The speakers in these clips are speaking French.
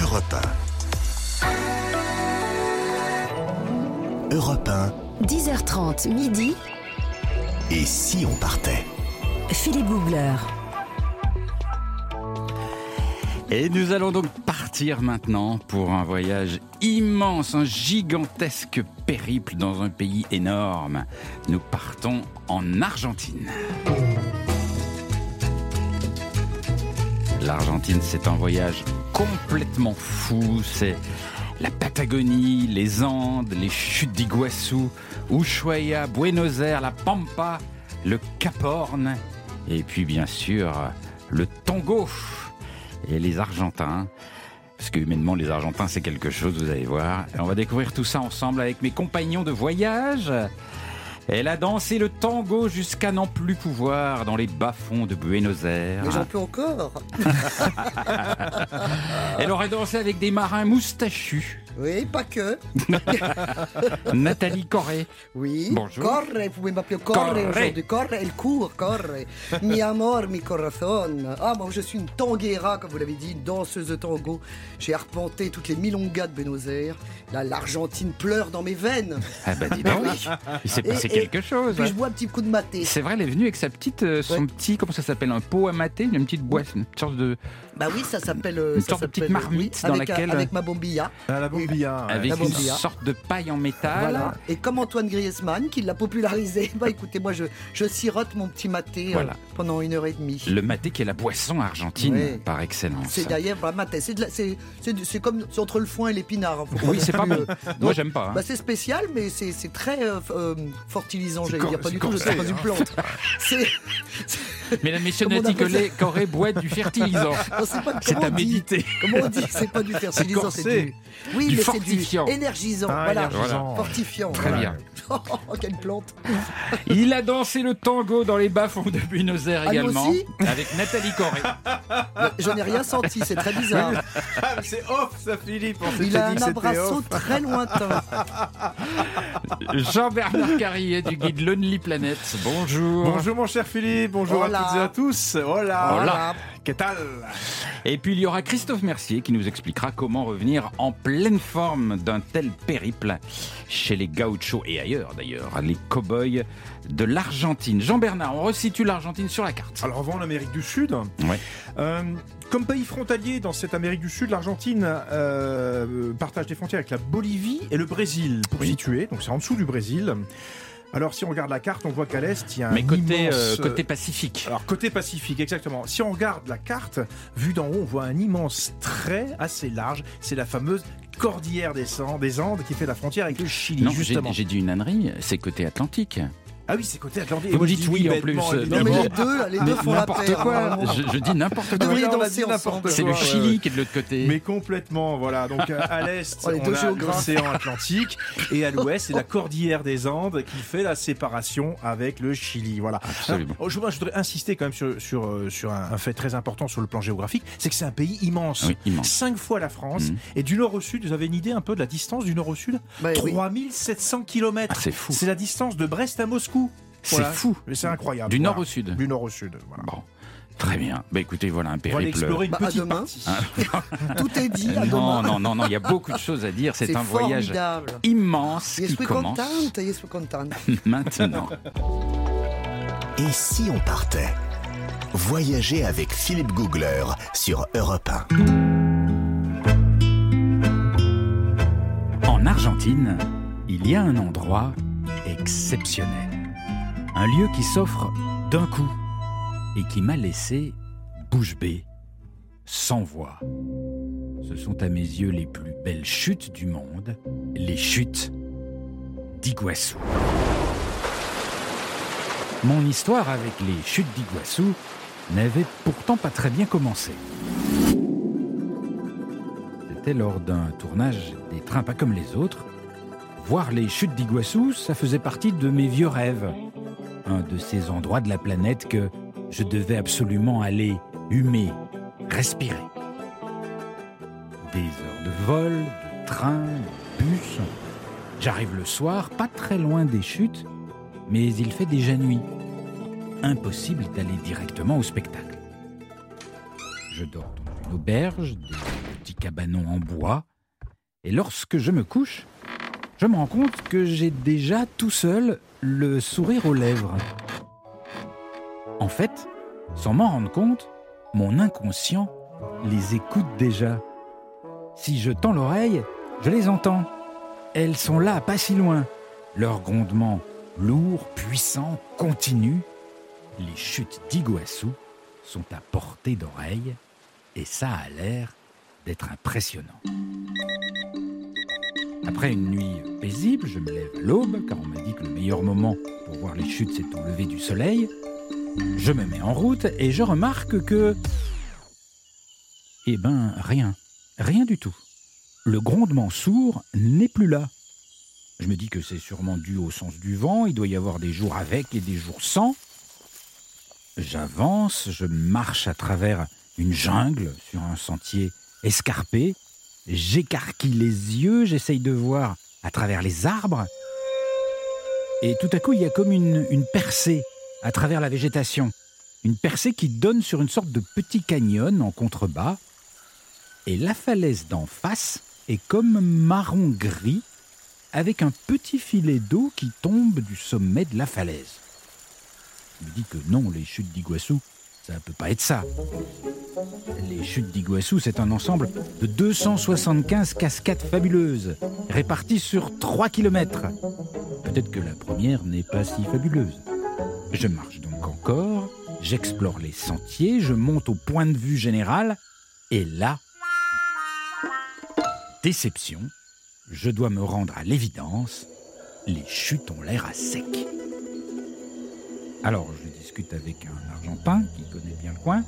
Europe 1. Europe 1. 10h30 midi. Et si on partait? Philippe Googler. Et nous allons donc partir maintenant pour un voyage immense, un gigantesque périple dans un pays énorme. Nous partons en Argentine. L'Argentine, c'est un voyage complètement fou. C'est la Patagonie, les Andes, les chutes d'Iguassou, Ushuaia, Buenos Aires, la Pampa, le Cap Horn, et puis bien sûr le Tango et les Argentins. Parce que humainement, les Argentins, c'est quelque chose, vous allez voir. On va découvrir tout ça ensemble avec mes compagnons de voyage. Elle a dansé le tango jusqu'à n'en plus pouvoir dans les bas-fonds de Buenos Aires. Mais j'en peux encore. Elle aurait dansé avec des marins moustachus. Oui, pas que. Nathalie Corré. Oui. Bonjour. Corre, vous pouvez m'appeler aujourd'hui. Corre, elle court, corre. Mi amor, mi corazon. Ah, moi, je suis une tanguera, comme vous l'avez dit, une danseuse de tango. J'ai arpenté toutes les milongas de Buenos Aires. Là, l'Argentine pleure dans mes veines. Ah bah dis donc, Oui. il s'est Et- passé et- quelque chose. Puis je bois un petit coup de maté. C'est vrai, elle est venue avec sa petite, euh, son Ouais. petit, comment ça s'appelle, un pot à mater, une petite boîte, une sorte de, Bah oui, ça s'appelle. euh, Une ça sorte de petite s'appelle, marmite oui, dans avec, un- laquelle- Avec ma bombilla. À la bombilla. ouais. avec la une bombilla. sorte de paille en métal. Voilà. Et comme Antoine Griezmann, qui l'a popularisé, bah écoutez, moi je, je sirote mon petit maté euh, pendant une heure et demie. Le maté qui est la boisson argentine Ouais. par excellence. C'est d'ailleurs bah, maté, c'est comme entre le foin et l'épinard. Oui, c'est pas euh, Moi, j'aime pas. hein. bah, c'est spécial, mais c'est c'est très euh, euh, C'est j'allais cor- dire. Pas du tout, je sais pas une hein. plante. C'est Mesdames, messieurs, ça Collet, Corée boit du fertilisant. non, c'est pas C'est comment à on dit méditer. Comment on dit C'est pas du fertilisant, c'est du. Oui, mais fortifiant. c'est du énergisant. Ah, voilà. énergisant. Fortifiant. Très bien. Oh, quelle plante Il a dansé le tango dans les bas-fonds de Buenos Aires Ah, également, aussi avec Nathalie Corée. Je n'ai rien senti, c'est très bizarre. Ah, c'est off, ça, Philippe. On Il a dit un abrasso très lointain. Jean-Bernard Carrier du guide Lonely Planet. Bonjour. Bonjour, mon cher Philippe. Bonjour Hola. à toutes et à tous. Hola. Hola. Et puis il y aura Christophe Mercier qui nous expliquera comment revenir en pleine forme d'un tel périple chez les gauchos et ailleurs d'ailleurs, les cow-boys de l'Argentine. Jean-Bernard, on resitue l'Argentine sur la carte. Alors, avant l'Amérique du Sud. Ouais. Euh, comme pays frontalier dans cette Amérique du Sud, l'Argentine euh, partage des frontières avec la Bolivie et le Brésil, pour Oui. situer. Donc, c'est en dessous du Brésil. Alors, si on regarde la carte, on voit qu'à l'est, il y a un Mais côté, immense... euh, côté Pacifique. Alors côté Pacifique, exactement. Si on regarde la carte, vue d'en haut, on voit un immense trait assez large. C'est la fameuse cordillère des Andes, des Andes qui fait la frontière avec le Chili, Non, j'ai justement. j'ai dit une ânnerie, c'est côté Atlantique. Ah oui, c'est côté Atlantique. Vous Et moi, je dites dis oui, en plus. Non, mais les deux, là, les deux font la quoi, je, je dis n'importe quoi. Oui. C'est le Chili ouais. qui est de l'autre côté. Mais complètement, voilà. Donc euh, à l'est, Oh, on a l'océan Atlantique et à l'ouest, c'est la cordillère des Andes qui fait la séparation avec le Chili. Voilà. Absolument. Alors, je, voudrais insister quand même sur, sur, euh, sur un, un fait très important sur le plan géographique, c'est que c'est un pays immense. Oui, immense. Cinq fois la France. Mhm. Et du nord au sud, vous avez une idée un peu de la distance du nord au sud? Bah, oui. 3700 km. Ah, c'est fou. C'est la distance de Brest à Moscou. C'est Voilà. fou. Mais c'est incroyable. Du nord au sud. Du nord au sud. Voilà. Bon, très bien. Bah écoutez, voilà un On va aller périple. explorer une Bah, petite demain. partie. Tout est dit, à Non, demain. non, non, non, il y a beaucoup de choses à dire. C'est un voyage formidable. immense qui commence maintenant. Et si on partait? Voyager avec Philippe Googler sur Europe 1. En Argentine, il y a un endroit exceptionnel. Un lieu qui s'offre d'un coup et qui m'a laissé bouche bée, sans voix. Ce sont à mes yeux les plus belles chutes du monde, les chutes d'Iguassou. Mon histoire avec les chutes d'Iguassou n'avait pourtant pas très bien commencé. C'était lors d'un tournage des trains pas comme les autres. Voir les chutes d'Iguassou, ça faisait partie de mes vieux rêves. Un de ces endroits de la planète que je devais absolument aller humer, respirer. Des heures de vol, de train, de bus. J'arrive le soir, pas très loin des chutes, mais il fait déjà nuit. Impossible d'aller directement au spectacle. Je dors dans une auberge, des petits cabanons en bois. Et lorsque je me couche, je me rends compte que j'ai déjà tout seul le sourire aux lèvres. En fait, sans m'en rendre compte, mon inconscient les écoute déjà. Si je tends l'oreille, je les entends. Elles sont là, pas si loin. Leurs grondements lourds, puissants, continus. Les chutes d'Iguassou sont à portée d'oreille et ça a l'air d'être impressionnant. Après une nuit je me lève à l'aube, car on m'a dit que le meilleur moment pour voir les chutes, c'est au lever du soleil. Je me mets en route et je remarque que... Eh ben, rien. Rien du tout. Le grondement sourd n'est plus là. Je me dis que c'est sûrement dû au sens du vent, il doit y avoir des jours avec et des jours sans. J'avance, je marche à travers une jungle sur un sentier escarpé, j'écarquille les yeux, j'essaye de voir à travers les arbres, et tout à coup il y a comme une, percée à travers la végétation, une percée qui donne sur une sorte de petit canyon en contrebas, et la falaise d'en face est comme marron-gris avec un petit filet d'eau qui tombe du sommet de la falaise. Je me dis que non, les chutes d'Iguassou, ça ne peut pas être ça. Les chutes d'Iguassou, c'est un ensemble de 275 cascades fabuleuses, réparties sur 3 km. Peut-être que la première n'est pas si fabuleuse. Je marche donc encore, j'explore les sentiers, je monte au point de vue général, et là, déception, je dois me rendre à l'évidence, les chutes ont l'air à sec. Alors discute avec un Argentin qui connaît bien le coin.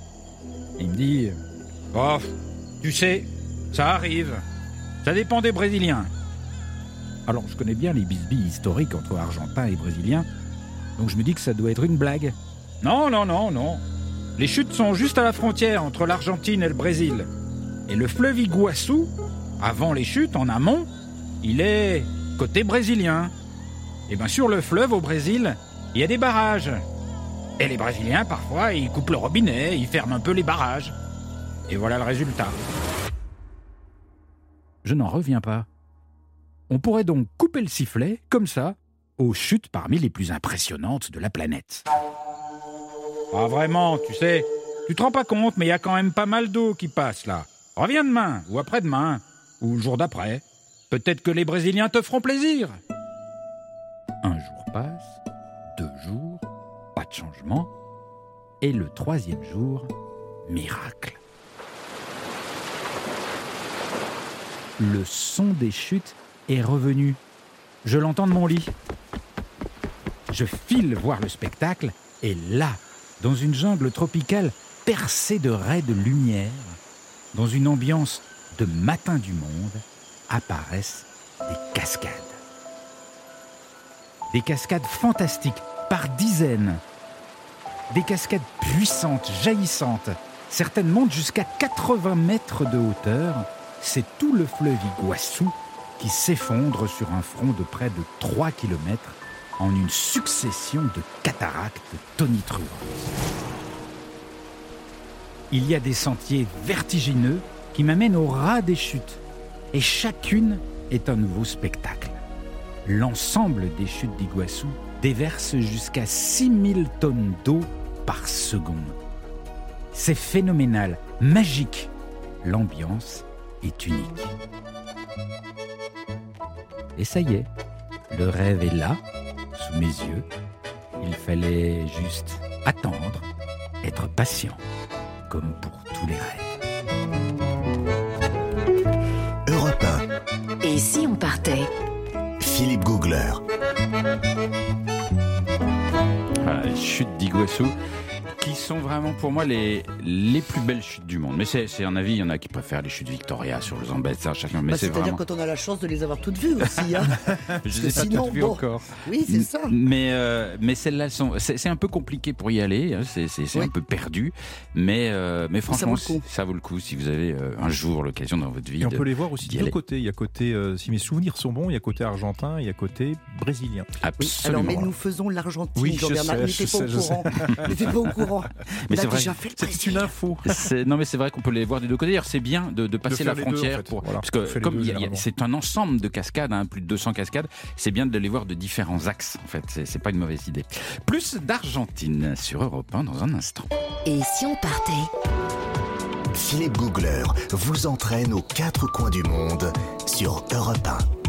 Il me dit Oh, tu sais, ça arrive. Ça dépend des Brésiliens. Alors je connais bien les bisbilles historiques entre Argentins et Brésiliens, donc je me dis que ça doit être une blague. Non, non, non, non. Les chutes sont juste à la frontière entre l'Argentine et le Brésil. Et le fleuve Iguassou, avant les chutes, en amont, il est côté brésilien. Et bien sur le fleuve au Brésil, il y a des barrages. Et les Brésiliens, parfois, ils coupent le robinet, ils ferment un peu les barrages. Et voilà le résultat. Je n'en reviens pas. On pourrait donc couper le sifflet, comme ça, aux chutes parmi les plus impressionnantes de la planète. Ah vraiment, tu sais, tu te rends pas compte, mais il y a quand même pas mal d'eau qui passe là. Reviens demain, ou après-demain, ou le jour d'après. Peut-être que les Brésiliens te feront plaisir. Un jour passe, deux jours, changement. Et le troisième jour, miracle. Le son des chutes est revenu. Je l'entends de mon lit. Je file voir le spectacle et là, dans une jungle tropicale percée de raies de lumière, dans une ambiance de matin du monde, apparaissent des cascades. Des cascades fantastiques, par dizaines. Des cascades puissantes, jaillissantes. Certaines montent jusqu'à 80 mètres de hauteur. C'est tout le fleuve Iguassou qui s'effondre sur un front de près de 3 km en une succession de cataractes tonitruantes. Il y a des sentiers vertigineux qui m'amènent au ras des chutes, et chacune est un nouveau spectacle. L'ensemble des chutes d'Iguassou déverse jusqu'à 6000 tonnes d'eau par seconde. C'est phénoménal, magique. L'ambiance est unique. Et ça y est, le rêve est là, sous mes yeux. Il fallait juste attendre, être patient, comme pour tous les rêves. Europe Et si on partait? 1, Philippe Googler. Voilà, les chutes d'Iguassou, sont vraiment pour moi les, les plus belles chutes du monde. Mais c'est c'est un avis, il y en a qui préfèrent les chutes Victoria sur le Zambèze, ça, chacun. Mais Bah, c'est C'est-à-dire vraiment. quand on a la chance de les avoir toutes vues aussi. Hein. Je les ai pas sinon, toutes vues bon. encore. Oui, c'est ça. Mais, euh, mais celles-là sont. C'est c'est un peu compliqué pour y aller, hein, c'est Oui. un peu perdu. Mais, euh, mais franchement, vaut ça vaut le coup si vous avez euh, un jour l'occasion dans votre vie. Et on peut les voir aussi de deux côtés. Il y a côté, euh, si mes souvenirs sont bons, il y a côté argentin, il y a côté brésilien. Oui, alors Absolument. mais nous faisons l'Argentine, Oui, je Jean-Bernard. Il n'était je pas je pas au courant. Mais c'est vrai. C'est une info. C'est- Non mais c'est vrai qu'on peut les voir des deux côtés. D'ailleurs c'est bien de, de passer la les deux, en frontière fait. pour Voilà. parce que comme c'est un ensemble de cascades, hein, plus de 200 cascades, c'est bien de les voir de différents axes. En fait, c'est c'est pas une mauvaise idée. Plus d'Argentine sur Europe 1 dans un instant. Et si on partait? Philippe Googler vous entraîne aux quatre coins du monde sur Europe 1.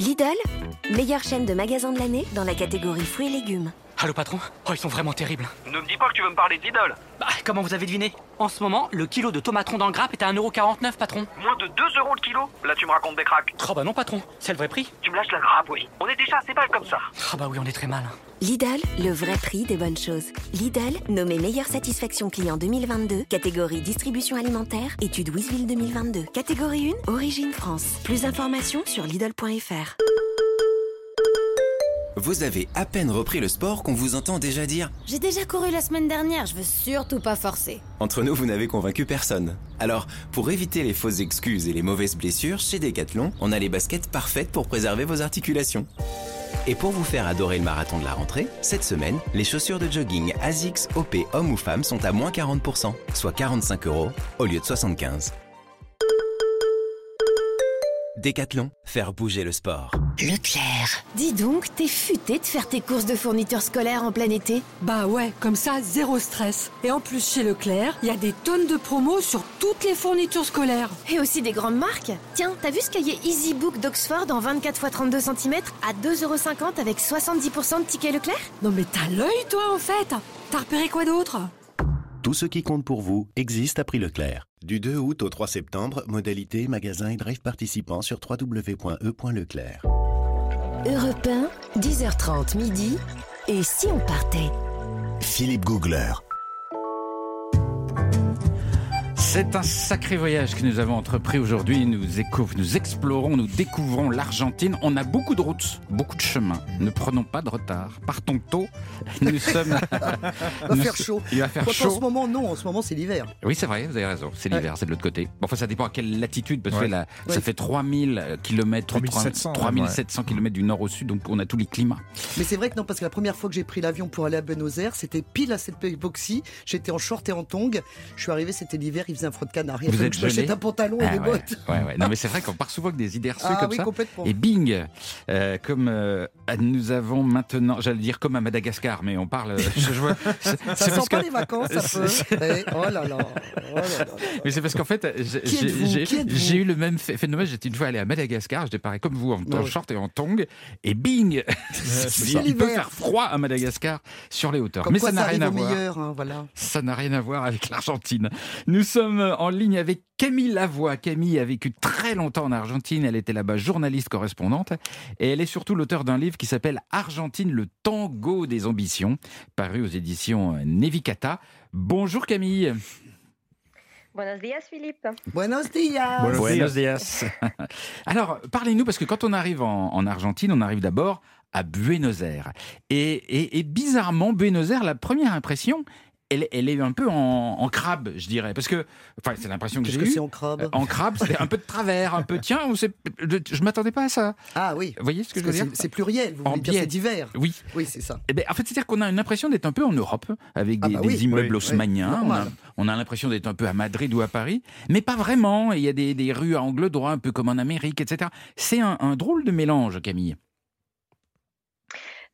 Lidl, meilleure chaîne de magasins de l'année dans la catégorie fruits et légumes. Allô patron Oh ils sont vraiment terribles. Ne me dis pas que tu veux me parler d'idole. Bah comment vous avez deviné En ce moment, le kilo de tomatron dans le grappe est à 1,49€ patron. Moins de 2 euros le kilo Là tu me racontes des cracks. Oh bah non patron, c'est le vrai prix. Tu me lâches la grappe, oui. On est déjà assez mal comme ça. Ah bah oui on est très mal. Lidl, le vrai prix des bonnes choses. Lidl, nommé meilleure satisfaction client 2022, catégorie distribution alimentaire, étude Wisville 2022. Catégorie 1, origine France. Plus d'informations sur Lidl.fr. Vous avez à peine repris le sport qu'on vous entend déjà dire J'ai déjà couru la semaine dernière, je veux surtout pas forcer. Entre nous, vous n'avez convaincu personne. Alors, pour éviter les fausses excuses et les mauvaises blessures, chez Decathlon, on a les baskets parfaites pour préserver vos articulations. Et pour vous faire adorer le marathon de la rentrée, cette semaine, les chaussures de jogging ASICS OP hommes ou femmes sont à moins 40%, soit 45 euros au lieu de 75. Décathlon, faire bouger le sport. Leclerc. Dis donc, t'es futé de faire tes courses de fournitures scolaires en plein été Bah ouais, comme ça, zéro stress. Et en plus, chez Leclerc, il y a des tonnes de promos sur toutes les fournitures scolaires. Et aussi des grandes marques Tiens, t'as vu ce cahier EasyBook d'Oxford en 24 x 32 cm à 2,50€ avec 70% de tickets Leclerc? Non mais t'as l'œil, toi, en fait T'as repéré quoi d'autre? Tout ce qui compte pour vous existe à prix Leclerc. Du 2 août au 3 septembre, modalité, magasin et drive participants sur www.e.leclerc. Europe 1, 10h30 midi. Et si on partait? Philippe Googler. C'est un sacré voyage que nous avons entrepris aujourd'hui. Nous, nous explorons, nous découvrons l'Argentine. On a beaucoup de routes, beaucoup de chemins. Ne prenons pas de retard. Partons tôt. Nous sommes. Il va nous faire chaud. Il va faire Quoique En ce chaud. moment, non, en ce moment, c'est l'hiver. Oui, c'est vrai, vous avez raison. C'est l'hiver, c'est de l'autre côté. Bon, enfin, ça dépend à quelle latitude, parce que Ouais. là, ça Ouais. fait 3000 km, 3700, 3700 km du nord au sud, donc on a tous les climats. Mais c'est vrai que non, parce que la première fois que j'ai pris l'avion pour aller à Buenos Aires, c'était pile à cette époque-ci. J'étais en short et en tongs. Je suis arrivé, c'était l'hiver, il un froid de canard. Il que je m'achète gelé un pantalon et Ah, des ouais, bottes. ouais, ouais. Non, mais c'est vrai qu'on part souvent avec des idées reçues Ah comme oui, ça. complètement. Et bing, euh, comme euh, nous avons maintenant, j'allais dire comme à Madagascar, mais on parle. Je, je vois, c'est- Ça sent parce pas que- les vacances, un peu. c'est- Eh, oh là là. oh là là. Mais c'est parce qu'en fait, j'ai- eu le même phé- phénomène. J'étais une fois allé à Madagascar, je déparais comme vous en, short et en tongs, et bing, ça. il peut faire froid à Madagascar sur les hauteurs. Comme mais quoi, ça n'a rien à voir. hein, voilà. Ça n'a rien à voir avec l'Argentine. Nous sommes en ligne avec Camille Lavoie. Camille a vécu très longtemps en Argentine. Elle était là-bas journaliste correspondante. Et elle est surtout l'auteur d'un livre qui s'appelle Argentine, le tango des ambitions, paru aux éditions Nevicata. Bonjour Camille. Buenos días, Philippe. Buenos días. Buenos Buenos días. Alors, parlez-nous, parce que quand on arrive en, en Argentine, on arrive d'abord à Buenos Aires. Et, et- et bizarrement, Buenos Aires, la première impression, elle, elle est un peu en, en crabe, je dirais. Parce que, enfin, c'est l'impression que Qu'est-ce j'ai que c'est en crabe En crabe, c'est un peu de travers, un peu. Tiens, ou c'est- je m'attendais pas à ça. Ah oui. Vous voyez ce que je veux que dire c'est- pluriel, vous En voulez dire biais. c'est divers. Oui. Oui, c'est ça. Eh ben, en fait, c'est-à-dire qu'on a une impression d'être un peu en Europe, avec Ah des, bah des immeubles Oui, haussmanniens. oui, on a, on l'impression d'être un peu à Madrid ou à Paris, mais pas vraiment. Il y a des, des rues à angle droit, un peu comme en Amérique, etc. C'est un, un drôle de mélange, Camille.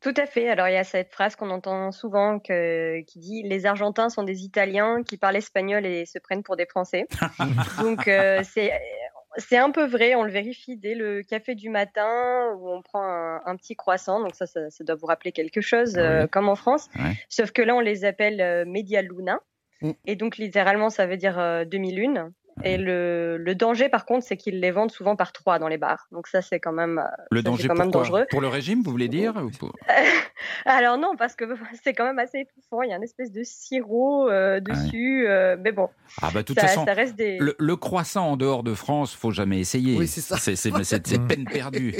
Tout à fait. Alors, il y a cette phrase qu'on entend souvent que- qui dit Les Argentins sont des Italiens qui parlent espagnol et se prennent pour des Français. Donc, euh, c'est. C'est un peu vrai, on le vérifie dès le café du matin où on prend un, un petit croissant. Donc ça, ça, ça doit vous rappeler quelque chose, euh, comme en France. Ouais. Sauf que là, on les appelle euh, Media Luna. Mm. Et donc, littéralement, ça veut dire euh, demi-lune. Et le, le danger, par contre, c'est qu'ils les vendent souvent par trois dans les bars. Donc ça, c'est quand même, euh, Le ça, danger quand même dangereux. Pour le régime, vous voulez dire ou pour- Alors non, parce que c'est quand même assez étouffant. Il y a une espèce de sirop euh, dessus. euh, mais bon, Ah bah, de toute ça, façon, ça reste des... le, le croissant en dehors de France, faut jamais essayer. Oui, c'est ça. C'est peine perdue.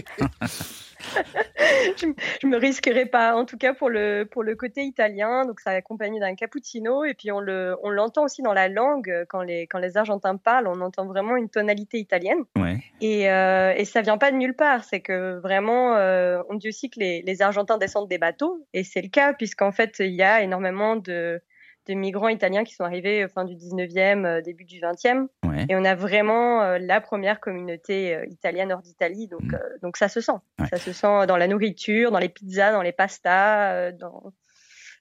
Je, je me risquerai pas. En tout cas, pour le, pour le côté italien, donc ça accompagné d'un cappuccino. Et puis, on le, on l'entend aussi dans la langue. Quand les, quand les Argentins parlent, on entend vraiment une tonalité italienne. Ouais. Et, euh, et ça vient pas de nulle part. C'est que vraiment, euh, on dit aussi que les, les Argentins descendent des bateaux. Et c'est le cas, puisqu'en fait, il y a énormément de, de migrants italiens qui sont arrivés euh, fin du 19e, euh, début du 20e. Ouais. Et on a vraiment euh, la première communauté italienne hors d'Italie. Donc, euh, donc ça se sent. Ouais. Ça se sent dans la nourriture, dans les pizzas, dans les pastas, dans...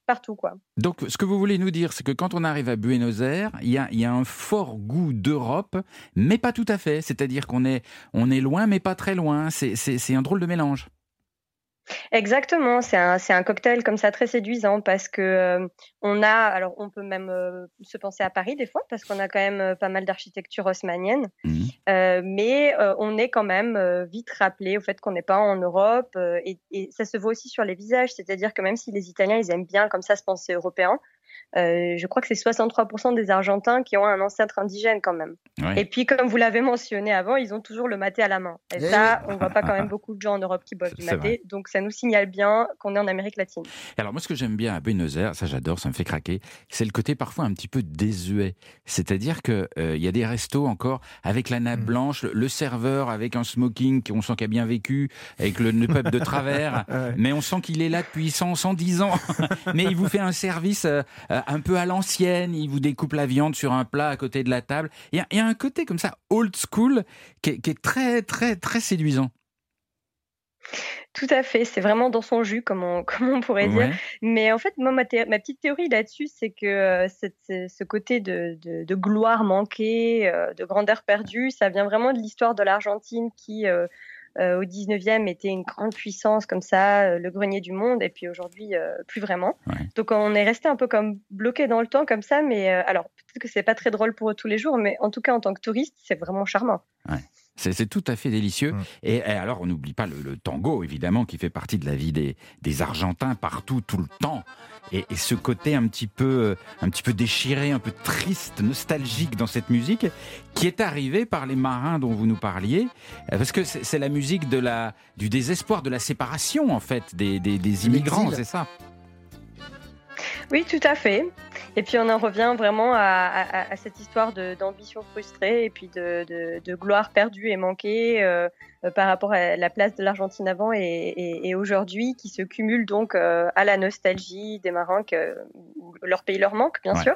partout. quoi. Donc, ce que vous voulez nous dire, c'est que quand on arrive à Buenos Aires, il y a, y a un fort goût d'Europe, mais pas tout à fait. C'est-à-dire qu'on est, on est loin, mais pas très loin. C'est un drôle de mélange. Exactement, c'est un, c'est un cocktail comme ça très séduisant parce que euh, on a, alors on peut même euh, se penser à Paris des fois parce qu'on a quand même euh, pas mal d'architecture haussmannienne, Euh, mais euh, on est quand même euh, vite rappelé au fait qu'on n'est pas en Europe euh, et, et ça se voit aussi sur les visages, c'est-à-dire que même si les Italiens ils aiment bien comme ça se penser européen, euh, je crois que c'est 63% des Argentins qui ont un ancêtre indigène quand même. Ouais. Et puis comme vous l'avez mentionné avant, ils ont toujours le maté à la main. Et Eh ça, on voit pas quand même beaucoup de gens en Europe qui boivent du maté, vrai. donc ça nous signale bien qu'on est en Amérique latine. Alors moi, ce que j'aime bien à Buenos Aires, ça j'adore, ça me fait craquer, c'est le côté parfois un petit peu désuet. C'est-à-dire que euh, il y a des restos encore avec la nappe blanche, le, serveur avec un smoking qu'on sent qu'il a bien vécu, avec le, le peuple de travers, mais on sent qu'il est là depuis 100, 110 ans. mais il vous fait un service euh, euh, un peu à l'ancienne, il vous découpe la viande sur un plat à côté de la table. Il y a, il y a un côté comme ça old school qui est, qui est très très très séduisant. Tout à fait, c'est vraiment dans son jus, comme on, comme on pourrait Ouais. dire. Mais en fait, moi, ma, petite théorie là-dessus, c'est que euh, cette- ce côté de, de- de gloire manquée, euh, de grandeur perdue, ça vient vraiment de l'histoire de l'Argentine qui, euh, au 19e, était une grande puissance comme ça, euh, le grenier du monde, et puis aujourd'hui, euh, plus vraiment. Donc on est resté un peu comme bloqué dans le temps comme ça, mais euh, alors peut-être que c'est pas très drôle pour eux tous les jours, mais en tout cas, en tant que touriste, c'est vraiment charmant. Ouais. C'est tout à fait délicieux. Et, et alors, on n'oublie pas le, le tango, évidemment, qui fait partie de la vie des, des Argentins partout, tout le temps. Et, et ce côté un petit, peu, euh, un petit peu déchiré, un peu triste, nostalgique dans cette musique, qui est arrivé par les marins dont vous nous parliez. Euh, Parce que c'est la musique de la, du désespoir, de la séparation, en fait, des, des, des immigrants, c'est ça? Oui, tout à fait. Et puis on en revient vraiment à, à- à cette histoire d'ambition frustrée et puis de, de- de gloire perdue et manquée euh, euh, par rapport à la place de l'Argentine avant et, et- et aujourd'hui, qui se cumule donc euh, à la nostalgie des marins que leur pays leur manque, bien Ouais. sûr.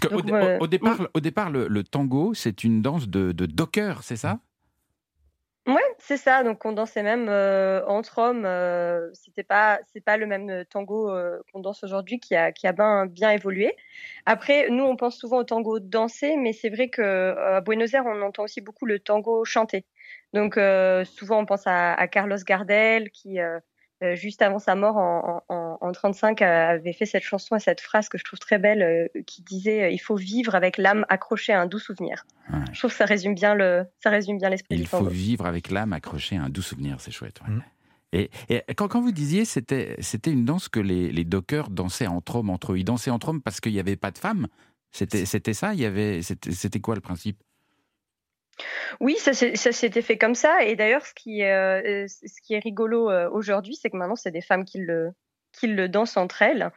Parce Donc, euh, au, au départ, au départ le, le tango, c'est une danse de, de docker, c'est ça? Ouais, c'est ça. Donc on dansait même euh, entre hommes. Euh, c'était pas, c'est pas le même euh, tango euh, qu'on danse aujourd'hui qui a qui a bien bien évolué. Après, nous on pense souvent au tango dansé, mais c'est vrai que euh, à Buenos Aires on entend aussi beaucoup le tango chanté. Donc euh, souvent on pense à, à Carlos Gardel qui euh, juste avant sa mort en, en, en 35 avait fait cette chanson et cette phrase que je trouve très belle euh, qui disait euh, il faut vivre avec l'âme accrochée à un doux souvenir. Je trouve que ça résume bien le ça résume bien l'esprit Il du faut tango. vivre avec l'âme accrochée à un doux souvenir, c'est chouette. ouais. Et, et quand, quand vous disiez c'était c'était une danse que les, les dockers dansaient entre hommes, entre eux, ils dansaient entre hommes parce qu'il n'y avait pas de femmes. C'était c'était ça. Il y avait c'était quoi le principe? Oui, ça, s'était fait comme ça. Et d'ailleurs, ce qui, est, euh, ce qui est rigolo euh, aujourd'hui, c'est que maintenant, c'est des femmes qui le, dansent entre elles.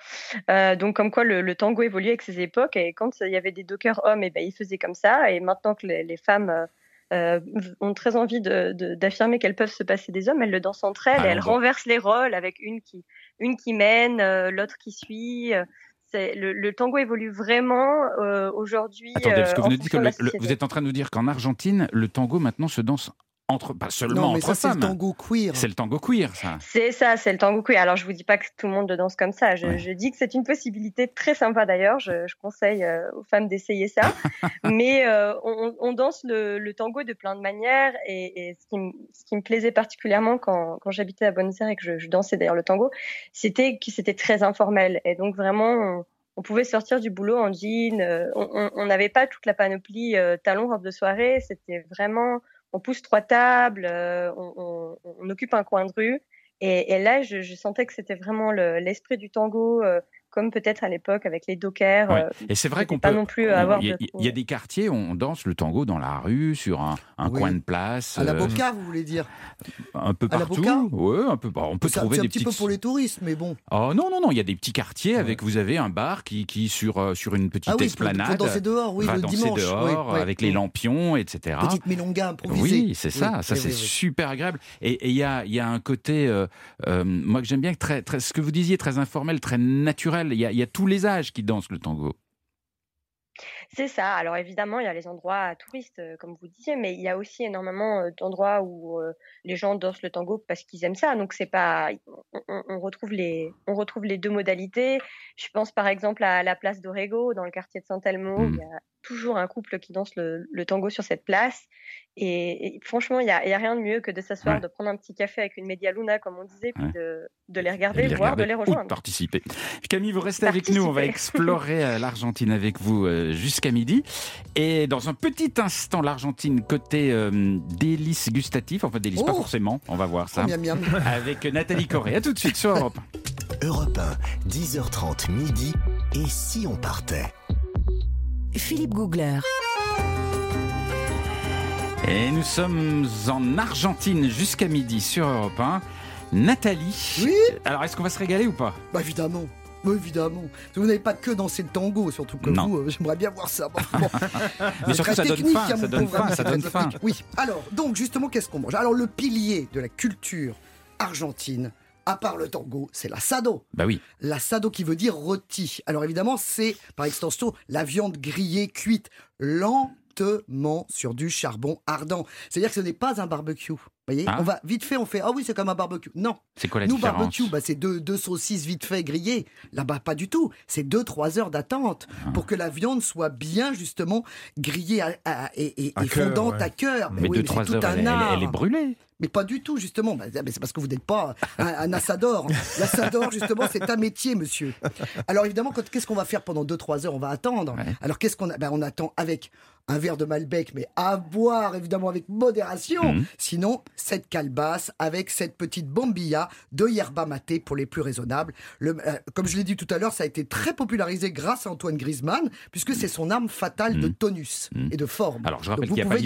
Euh, donc, comme quoi le, le tango évolue avec ses époques. Et quand il y avait des dockers hommes, et ben, ils faisaient comme ça. Et maintenant que les, les femmes euh, euh, ont très envie d'affirmer qu'elles peuvent se passer des hommes, elles le dansent entre elles. et Allons elles donc. renversent les rôles avec une qui, une qui mène, euh, l'autre qui suit. Le, le tango évolue vraiment euh, aujourd'hui. Attendez, parce que euh, vous nous dites que le- le- vous êtes en train de nous dire qu'en Argentine, le tango maintenant se danse entre pas seulement Non, mais entre ça, c'est le femmes. tango queer. C'est le tango queer, ça. C'est ça, c'est le tango queer. Alors, je vous dis pas que tout le monde le danse comme ça. Je, je dis que c'est une possibilité très sympa d'ailleurs. Je, je conseille euh, aux femmes d'essayer ça. Mais euh, on, on danse le, le tango de plein de manières. Et, et ce, qui me, ce qui me plaisait particulièrement quand, quand j'habitais à Buenos Aires et que je, je dansais d'ailleurs le tango, c'était que c'était très informel. Et donc, vraiment, on, on pouvait sortir du boulot en jean. euh, on n'avait pas toute la panoplie euh, talons, robe de soirée. C'était vraiment on pousse trois tables, euh, on, occupe un coin de rue. Et, là, je, sentais que c'était vraiment le- l'esprit du tango, euh, comme peut-être à l'époque avec les dockers. Ouais. euh, Et c'est vrai qu'on pas peut. non plus on- avoir Il y, a- de- il y a des quartiers où on danse le tango dans la rue, sur un, un Oui. coin de place. À la euh, Boca, vous voulez dire Un peu À la partout. Boca Ouais, un peu. bah, On peut C'est trouver c'est un des petit petites. peu pour les touristes, mais bon. Oh non, non, non, il y a des petits quartiers avec, vous avez un bar qui, qui sur, euh, sur une petite Ah oui, esplanade. pour danser dehors, oui, va le danser dimanche, dehors oui, oui. avec les lampions, etc. Petite milonga improvisée. Oui, c'est ça. Oui, ça, c'est super agréable. Et et il y a, il y a un côté, euh, euh, moi que j'aime bien, très, très, ce que vous disiez, très informel, très naturel. Il y a, tous les âges qui dansent le tango. C'est ça. Alors évidemment, il y a les endroits touristes, euh, comme vous disiez, mais il y a aussi énormément euh, d'endroits où euh, les gens dansent le tango parce qu'ils aiment ça. Donc c'est pas, on, retrouve les, on retrouve les deux modalités. Je pense par exemple à la place d'Orego dans le quartier de Saint-Elmo. Il y a toujours un couple qui danse le, le tango sur cette place. Et, et franchement, il y a, rien de mieux que de s'asseoir, Ouais. de prendre un petit café avec une media luna, comme on disait, puis Ouais. de, de les regarder, les voire de les ou rejoindre. participer. Camille, vous restez avec nous. On va explorer l'Argentine avec vous euh, jusqu'à midi. Et dans un petit instant, l'Argentine côté euh, délices gustatives. Enfin, délices pas Oh forcément. On va voir ça. Oh, miam, miam. Avec Nathalie Corée. À tout de suite sur Europe. Europe 1, 10h30 midi. Et si on partait? Philippe Googler. Et nous sommes en Argentine jusqu'à midi sur Europe 1. Nathalie. Oui Alors, est-ce qu'on va se régaler ou pas? Bah évidemment. Bah, évidemment. Vous n'avez pas que dansé le tango, surtout que Non. vous, euh, j'aimerais bien voir ça. Bon. Mais surtout, ça donne technique, faim, hein, ça donne faim, ça donne faim. Oui. Alors, donc justement, qu'est-ce qu'on mange? Alors, le pilier de la culture argentine, à part le tango, c'est l'assado. Bah oui. L'assado qui veut dire rôti. Alors évidemment, c'est par extension la viande grillée, cuite lentement sur du charbon ardent. C'est-à-dire que ce n'est pas un barbecue. Voyez Ah. On va vite fait, on fait ah oui, c'est comme un barbecue. Non. C'est quoi la Nous, différence barbecue, bah, c'est deux, deux saucisses vite fait grillées. Là-bas, pas du tout. C'est deux, trois heures d'attente Ah. pour que la viande soit bien, justement, grillée à- à- et, et- À et cœur, fondante ouais. à cœur. Mais oui, deux, trois tout heures, un elle, elle- art. elle est brûlée. Mais pas du tout, justement. Bah, mais c'est parce que vous n'êtes pas un, un assador. L'assador, justement, c'est un métier, monsieur. Alors, évidemment, quand- qu'est-ce qu'on va faire pendant 2-3 heures? On va attendre. Ouais. Alors, qu'est-ce qu'on a? Ben, On attend avec un verre de Malbec, mais à boire, évidemment, avec modération. Mhm. Sinon, cette calebasse avec cette petite bombilla de yerba maté pour les plus raisonnables. Le- euh, comme je l'ai dit tout à l'heure, ça a été très popularisé grâce à Antoine Griezmann, puisque c'est son arme fatale de Mhm. tonus Mhm. et de forme. Alors, je rappelle qu'il n'y a pas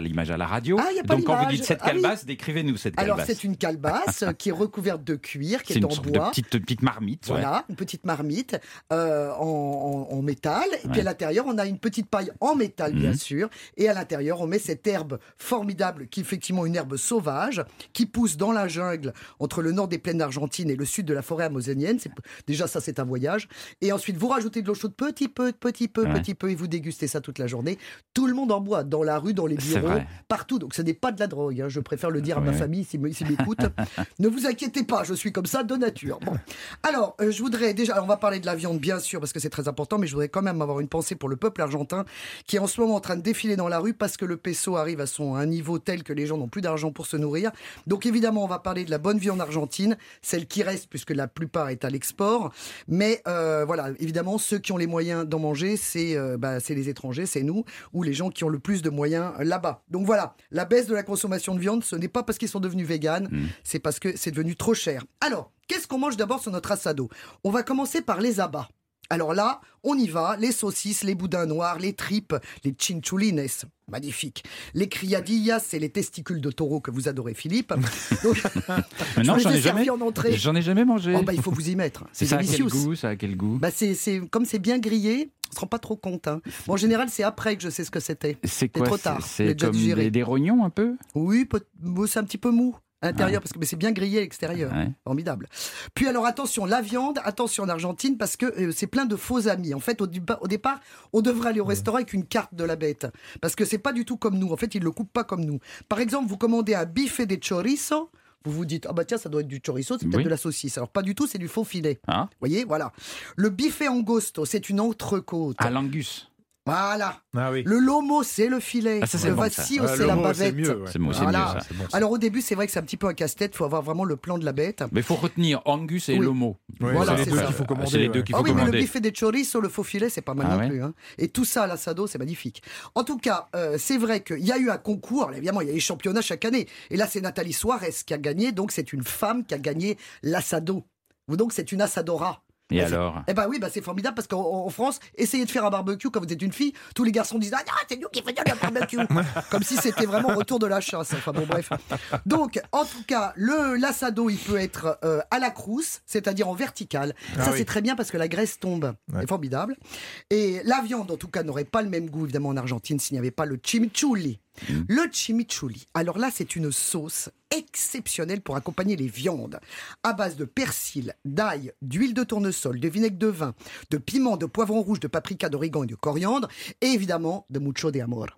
l'image, à la radio. Ah, il y a pas Donc, quand vous dites cette Ah oui. calebasse, décrivez-nous cette Alors, calebasse. c'est une calebasse qui est recouverte de cuir, qui est, une en sorte bois. de petite, petite marmite. ouais. Voilà, une petite marmite euh, en, en- en métal. Et puis à l'intérieur, on a une petite paille en métal, bien Mhm. sûr. Et à l'intérieur, on met cette herbe formidable, qui est effectivement une herbe sauvage, qui pousse dans la jungle entre le nord des plaines d'Argentine et le sud de la forêt amazonienne. Déjà, ça, c'est un voyage. Et ensuite, vous rajoutez de l'eau chaude petit peu, petit peu, Ouais. petit peu, et vous dégustez ça toute la journée. Tout le monde en boit, dans la rue, dans les bureaux, partout. Donc, ce n'est pas de la drogue. hein. Je préfère le dire à ma famille s'ils m'écoutent. ne vous inquiétez pas, je suis comme ça de nature. Bon. Alors, euh, je voudrais déjà, alors, on va parler de la viande bien sûr parce que c'est très important, mais je voudrais quand même avoir une pensée pour le peuple argentin qui est en ce moment en train de défiler dans la rue parce que le peso arrive à son un niveau tel que les gens n'ont plus d'argent pour se nourrir. Donc évidemment, on va parler de la bonne viande argentine, celle qui reste puisque la plupart est à l'export. Mais euh, voilà, évidemment, ceux qui ont les moyens d'en manger, c'est euh, bah, c'est les étrangers, c'est nous ou les gens qui ont le plus de moyens euh, là-bas. Donc voilà, la baisse de la consommation de viande, ce n'est pas parce qu'ils sont devenus véganes, Mm. c'est parce que c'est devenu trop cher. Alors, qu'est-ce qu'on mange d'abord sur notre assado On va commencer par les abats. Alors là, on y va, les saucisses, les boudins noirs, les tripes, les chinchulines, magnifique. Les criadillas, c'est les testicules de taureau que vous adorez, Philippe. Donc, Mais non, je j'en ai jamais. en entrée. J'en ai jamais mangé. Oh, bah, il faut vous y mettre. C'est ça a quel délicieux. goût Ça a quel goût Bah, c'est, comme c'est bien grillé, on se rend pas trop compte. hein. Bon, en général, c'est après que je sais ce que c'était. C'est quoi trop tard. C'est déjà comme des, des rognons un peu? Oui, c'est un petit peu mou Ah. parce que mais c'est bien grillé à l'extérieur. Ouais. Formidable. Puis alors attention, la viande, attention en Argentine parce que euh, c'est plein de faux amis. En fait, au, départ, on devrait aller au restaurant avec une carte de la bête parce que c'est pas du tout comme nous. En fait, ils le coupent pas comme nous. Par exemple, vous commandez un bife de chorizo. Vous vous dites, ah bah tiens, ça doit être du chorizo, c'est peut-être Oui. de la saucisse. Alors pas du tout, c'est du faux filet. Hein Vous voyez, voilà. Le bife angosto, c'est une entrecôte. À l'angus. Voilà. Ah oui. Le lomo, c'est le filet. Ah, ça, le bon, vaccio, ça. Ah, c'est la bavette. mieux, ouais. C'est moi, c'est Voilà. mieux ça. C'est bon, ça. Alors au début, c'est vrai que c'est un petit peu un casse-tête, il faut avoir vraiment le plan de la bête. Mais il faut retenir Angus et Oui. Lomo. Voilà, c'est c'est les deux ça. qu'il faut commander. C'est les deux qu'il Ah oui, mais le commander. bife de chorizo, le faux filet, c'est pas mal Ah non ouais plus. hein. Et tout ça à l'assado, c'est magnifique. En tout cas, euh, c'est vrai qu'il y a eu un concours. Évidemment, il y a les championnats chaque année. Et là, c'est Nathalie Suarez qui a gagné. Donc, c'est une femme qui a gagné l'assado. Ou Donc, c'est une assadora. Et Bah, alors? Eh ben oui, bah c'est formidable parce qu'en en France, essayez de faire un barbecue quand vous êtes une fille, tous les garçons disent Ah, non, c'est nous qui faisons le barbecue Comme si c'était vraiment retour de la chasse. Enfin bon, bref. Donc, en tout cas, le l'assado, il peut être euh, à la crousse, c'est-à-dire en verticale. Ah Ça, oui. c'est très bien parce que la graisse tombe. Ouais. C'est formidable. Et la viande, en tout cas, n'aurait pas le même goût, évidemment, en Argentine, s'il n'y avait pas le chimichurri. Le chimichurri, alors là, c'est une sauce exceptionnelle pour accompagner les viandes, à base de persil, d'ail, d'huile de tournesol, de vinaigre de vin, de piment, de poivron rouge, de paprika, d'origan et de coriandre, et évidemment de mucho de amor.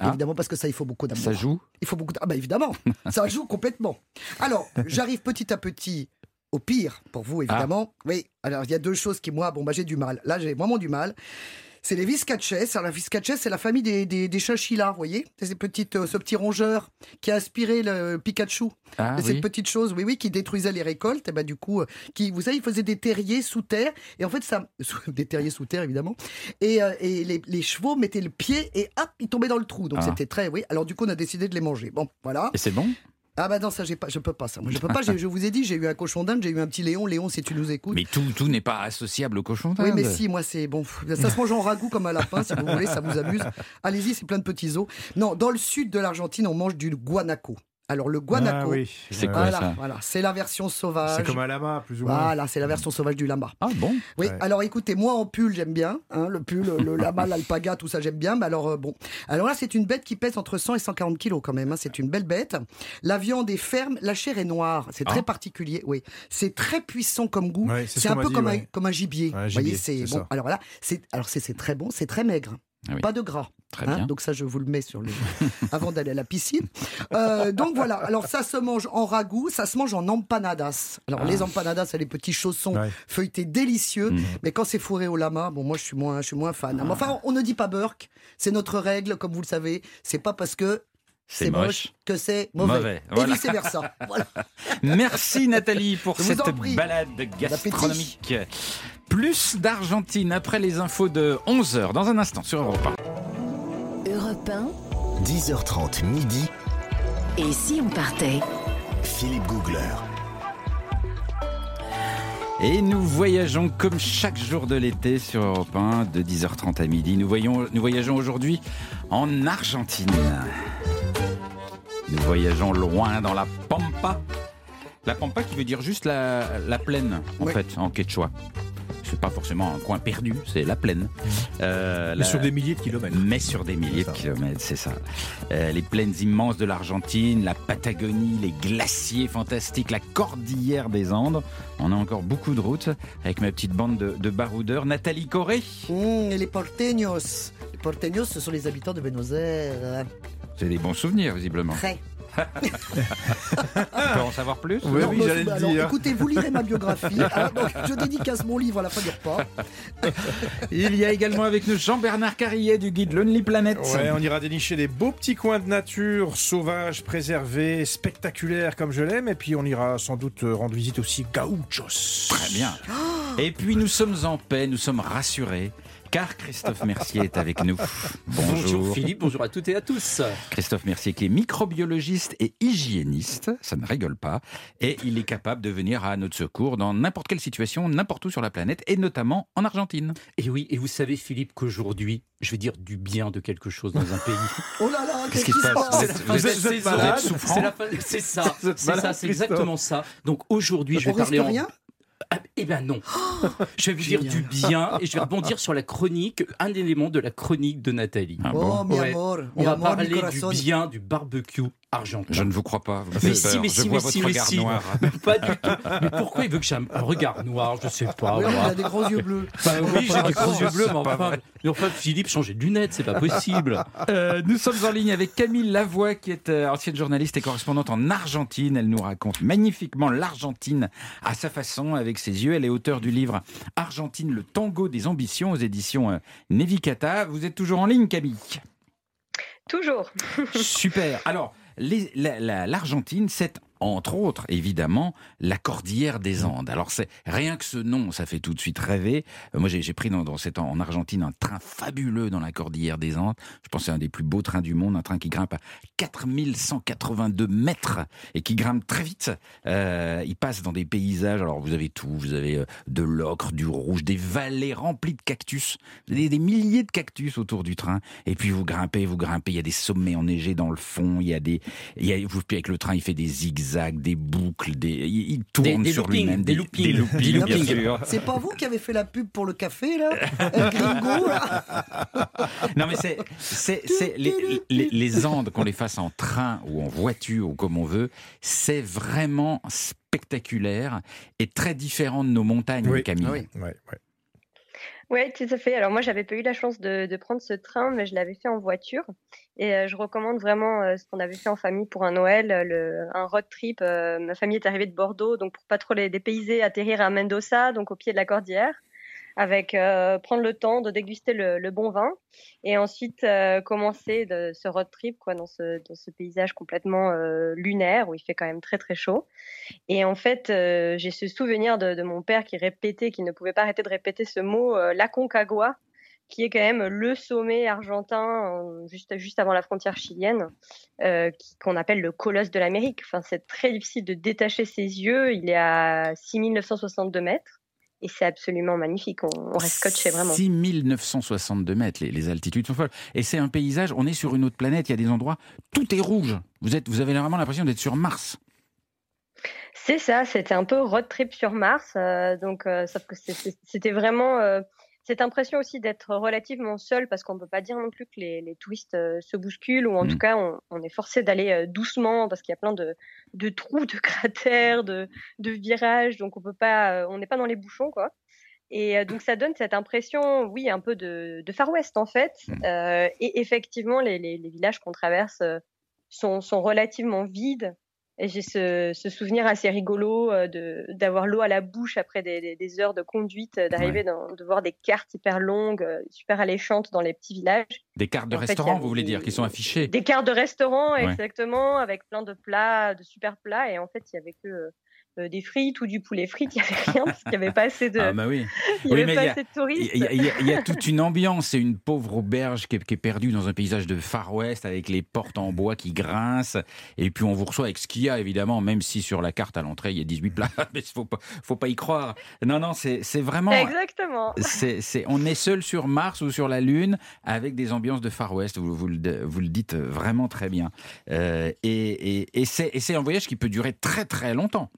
Ah. Évidemment, parce que ça, il faut beaucoup d'amour. Ça joue? Il faut beaucoup. Ah bah évidemment, ça joue complètement. Alors, j'arrive petit à petit au pire pour vous, évidemment. Oui. Alors, il y a deux choses qui moi, bon bah j'ai du mal. Là, j'ai vraiment du mal. C'est les viscaches. Alors, la viscache, c'est la famille des, des, des chinchillas, vous voyez C'est ces petites, euh, ce petit rongeur qui a aspiré le Pikachu. Ah oui. cette petite chose, oui, oui, qui détruisait les récoltes. Et ben du coup, euh, qui, vous savez, il faisait des terriers sous terre. Et en fait, ça, des terriers sous terre, évidemment. Et, euh, et les, les chevaux mettaient le pied et hop, ils tombaient dans le trou. Donc Ah. c'était très, oui. Alors du coup, on a décidé de les manger. Bon, voilà. Et c'est bon? Ah bah non, ça j'ai pas, je peux pas ça. Moi, je peux pas. Je vous ai dit, j'ai eu un cochon d'Inde, j'ai eu un petit Léon. Léon, si tu nous écoutes. Mais tout, tout n'est pas associable au cochon d'Inde. Oui, mais si, moi, c'est bon. Ça se mange en ragoût comme un lapin, si vous voulez, ça vous amuse. Allez-y, c'est plein de petits os. Non, dans le sud de l'Argentine, on mange du guanaco. Alors, le guanaco, Ah oui. C'est quoi voilà, ça voilà, c'est la version sauvage. C'est comme un lama, plus ou moins. Voilà, c'est la version sauvage du lama. Ah bon Oui, Ouais. alors écoutez, moi en pull, j'aime bien. hein, le pull, le lama, l'alpaga, tout ça, j'aime bien. Mais alors, euh, bon. Alors là, c'est une bête qui pèse entre 100 et 140 kilos quand même. hein, c'est une belle bête. La viande est ferme, la chair est noire. C'est très Ah. particulier, oui. C'est très puissant comme goût. Ouais, c'est ce un peu dit, comme, un, comme un gibier. Un gibier, voyez, c'est bon. ça. Alors là, c'est alors c'est c'est très bon, c'est très maigre. Ah oui. Pas de gras. Très hein, bien. donc ça, je vous le mets sur le avant d'aller à la piscine. Euh, donc voilà. Alors ça se mange en ragoût, ça se mange en empanadas. Alors les empanadas, c'est les petits chaussons Ouais. feuilletés délicieux. Mhm. Mais quand c'est fourré au lama, bon moi je suis moins, je suis moins fan. Mais enfin, on ne dit pas Burke. C'est notre règle, comme vous le savez. C'est pas parce que C'est moche. moche. que c'est mauvais. Mauvais, Et voilà. vice versa. Voilà. Merci Nathalie pour cette balade gastronomique. Plus d'Argentine après les infos de 11h dans un instant sur Europe 1. Europe 1, 10h30 midi, et si on partait? Philippe Googler. Et nous voyageons comme chaque jour de l'été sur Europe 1 de 10h30 à midi. Nous, voyons, nous voyageons aujourd'hui en Argentine. Nous voyageons loin dans la Pampa. La Pampa qui veut dire juste la, la plaine, en Oui. fait, en quechua. C'est pas forcément un coin perdu, c'est la plaine. Euh, Mais la- sur des milliers de kilomètres. mais sur des milliers de kilomètres, c'est ça. Euh, les plaines immenses de l'Argentine, la Patagonie, les glaciers fantastiques, la cordillère des Andes. On a encore beaucoup de routes avec ma petite bande de, de baroudeurs. Nathalie Corré, Mmh, et les porteños. Les porteños, ce sont les habitants de Buenos Aires. C'est des bons souvenirs visiblement. Très. Tu peux en savoir plus Oui, Non, oui, j'allais le alors, dire. Écoutez, vous lirez ma biographie. donc, je dédicace mon livre à la fin du repas. Il y a également avec nous Jean-Bernard Carrillet du guide Lonely Planet. Ouais, on ira dénicher des beaux petits coins de nature, sauvages, préservés, spectaculaires comme je l'aime. Et puis on ira sans doute rendre visite aussi Gauchos. Très bien. Et puis nous sommes en paix, nous sommes rassurés. Car Christophe Mercier est avec nous. Bonjour. Philippe, bonjour à toutes et à tous. Christophe Mercier qui est microbiologiste et hygiéniste, ça ne rigole pas, et il est capable de venir à notre secours dans n'importe quelle situation, n'importe où sur la planète, et notamment en Argentine. Et oui, et vous savez Philippe qu'aujourd'hui, je vais dire du bien de quelque chose dans un pays. Oh là là, Qu'est-ce qui se se passe passe Vous êtes- C'est ça, c'est ça, c'est exactement ça. Donc aujourd'hui, je vais parler en. Ah, eh ben non. Je vais vous dire du bien et je vais rebondir sur la chronique, un élément de la chronique de Nathalie. Ah Oh, bon Ouais. amor, On mi va parler du bien du barbecue argentin. Je ne vous crois pas. Vous Mais faites si, peur. mais Je si, vois mais votre si, mais regard noir. Pas du tout. Mais pourquoi il veut que j'ai un regard noir Je sais pas. Oui, il a des grands yeux bleus. Bah oui, j'ai des gros c'est yeux bleus, mais enfin, mais enfin, Philippe, changer de lunettes, c'est pas possible. Euh, nous sommes en ligne avec Camille Lavoie, qui est euh, ancienne journaliste et correspondante en Argentine. Elle nous raconte magnifiquement l'Argentine à sa façon, avec ses yeux. Elle est auteure du livre Argentine, le tango des ambitions aux éditions euh, Nevikata. Vous êtes toujours en ligne, Camille Toujours. Super. Alors, la- la- l'Argentine, c'est entre autres, évidemment, la cordillère des Andes. Alors c'est rien que ce nom, ça fait tout de suite rêver. Euh, moi, j'ai pris dans, dans cet, en Argentine un train fabuleux dans la cordillère des Andes. Je pense que c'est un des plus beaux trains du monde, un train qui grimpe à 4182 mètres et qui grimpe très vite. Euh, il passe dans des paysages. Alors vous avez tout, vous avez euh, de l'ocre, du rouge, des vallées remplies de cactus, des, des milliers de cactus autour du train. Et puis vous grimpez, vous grimpez. Il y a des sommets enneigés dans le fond. Il y a des, il y a, vous, avec le train, il fait des zigzags, des boucles, des, il, tourne des sur lui-même, des loopings. des loopings, Des bien loopings. sûr. C'est pas vous qui avez fait la pub pour le café, là Gringo, là Non mais c'est c'est c'est les, les, les Andes qu'on les fasse en train ou en voiture ou comme on veut, c'est vraiment spectaculaire et très différent de nos montagnes, Camille. Ah oui. Oui, tout à fait. Alors moi, j'avais pas eu la chance de, de prendre ce train, mais je l'avais fait en voiture. Et euh, je recommande vraiment euh, ce qu'on avait fait en famille pour un Noël, euh, le, un road trip. Euh, ma famille est arrivée de Bordeaux, donc pour pas trop les dépayser, atterrir à Mendoza, donc au pied de la cordillère, avec euh, prendre le temps de déguster le, bon vin, et ensuite euh, commencer ce road trip quoi, dans, ce, dans ce paysage complètement euh, lunaire où il fait quand même très très chaud. Et en fait, j'ai ce souvenir de, mon père qui répétait, qui ne pouvait pas arrêter de répéter ce mot, euh, l'Aconcagua, qui est quand même le sommet argentin, juste, juste avant la frontière chilienne, qu'on appelle le colosse de l'Amérique. Enfin, c'est très difficile de détacher ses yeux. Il est à 6962 mètres. Et c'est absolument magnifique. On, on reste scotché vraiment. 6962 mètres, les, les altitudes sont folles. Et c'est un paysage, on est sur une autre planète, il y a des endroits, tout est rouge. Vous, êtes, vous avez vraiment l'impression d'être sur Mars. C'est ça, c'était un peu road trip sur Mars. euh, donc, euh, sauf que c'était vraiment euh, cette impression aussi d'être relativement seul, parce qu'on ne peut pas dire non plus que les, les touristes euh, se bousculent, ou en Mm. tout cas, on, on est forcé d'aller euh, doucement, parce qu'il y a plein de, de trous, de cratères, de, de virages, donc on peut pas, euh, on n'est pas dans les bouchons, quoi. Et donc ça donne cette impression, oui, un peu de, de Far West en fait. Euh, et effectivement, les, les, les villages qu'on traverse sont, sont relativement vides. J'ai ce, ce souvenir assez rigolo euh, de d'avoir l'eau à la bouche après des, des, des heures de conduite, euh, d'arriver de voir des cartes hyper longues, euh, super alléchantes dans les petits villages. Des cartes de fait, restaurant, vous voulez dire, qui sont affichées Des cartes de restaurant, Ouais. exactement, avec plein de plats, de super plats. Et en fait, il y avait que euh, des frites ou du poulet frites. Il y avait rien parce qu'il y avait pas assez de. Ah bah oui. Il y Oui, avait mais pas il y a- assez de touristes. Il y, a- y y toute une ambiance. C'est une pauvre auberge qui est, qui est perdue dans un paysage de Far West avec les portes en bois qui grincent. Et puis on vous reçoit avec ce qu'il y a, évidemment, même si sur la carte à l'entrée il y a 18 plats. Mais faut pas, faut pas y croire. Non, non, c'est vraiment. Exactement. C'est, on est seul sur Mars ou sur la Lune avec des ambiances de Far West. Vous, vous, le, vous le dites vraiment très bien. Euh, et, et, et c'est un voyage qui peut durer très très longtemps.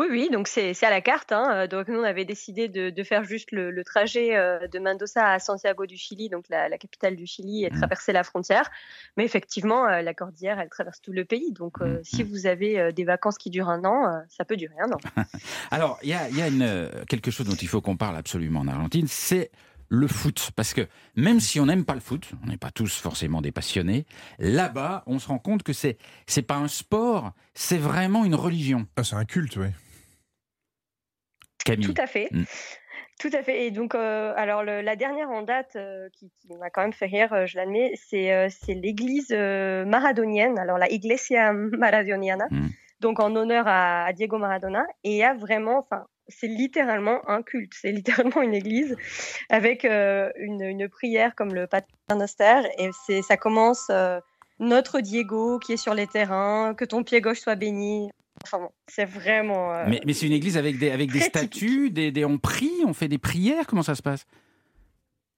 Oui, oui, donc c'est c'est à la carte. Hein. Euh, Donc nous, on avait décidé de, de faire juste le, le trajet euh, de Mendoza à Santiago du Chili, donc la, la capitale du Chili, et traverser la frontière. Mais effectivement, euh, la cordillère, elle traverse tout le pays. Donc euh, si vous avez euh, des vacances qui durent un an, euh, ça peut durer un an. Alors, il y a, il y a une, quelque chose dont il faut qu'on parle absolument en Argentine, c'est le foot. Parce que même si on n'aime pas le foot, on n'est pas tous forcément des passionnés, là-bas, on se rend compte que c'est, c'est pas un sport, c'est vraiment une religion. Ah, c'est un culte, oui. Camille. Tout à fait. Mm. Tout à fait. Et donc, euh, alors le- la dernière en date euh, qui, qui m'a quand même fait rire, euh, je l'admets, c'est l'église maradonienne. Alors la Iglesia Maradoniana, donc en honneur à, à Diego Maradona. Et il y a vraiment, enfin, c'est littéralement un culte. C'est littéralement une église avec une, une prière comme le Paternoster. Et c'est, ça commence notre Diego qui est sur les terrains, que ton pied gauche soit béni. Enfin bon, c'est vraiment. euh, Mais, mais c'est une église avec des, avec des statues, des, des, on prie, on fait des prières, comment ça se passe?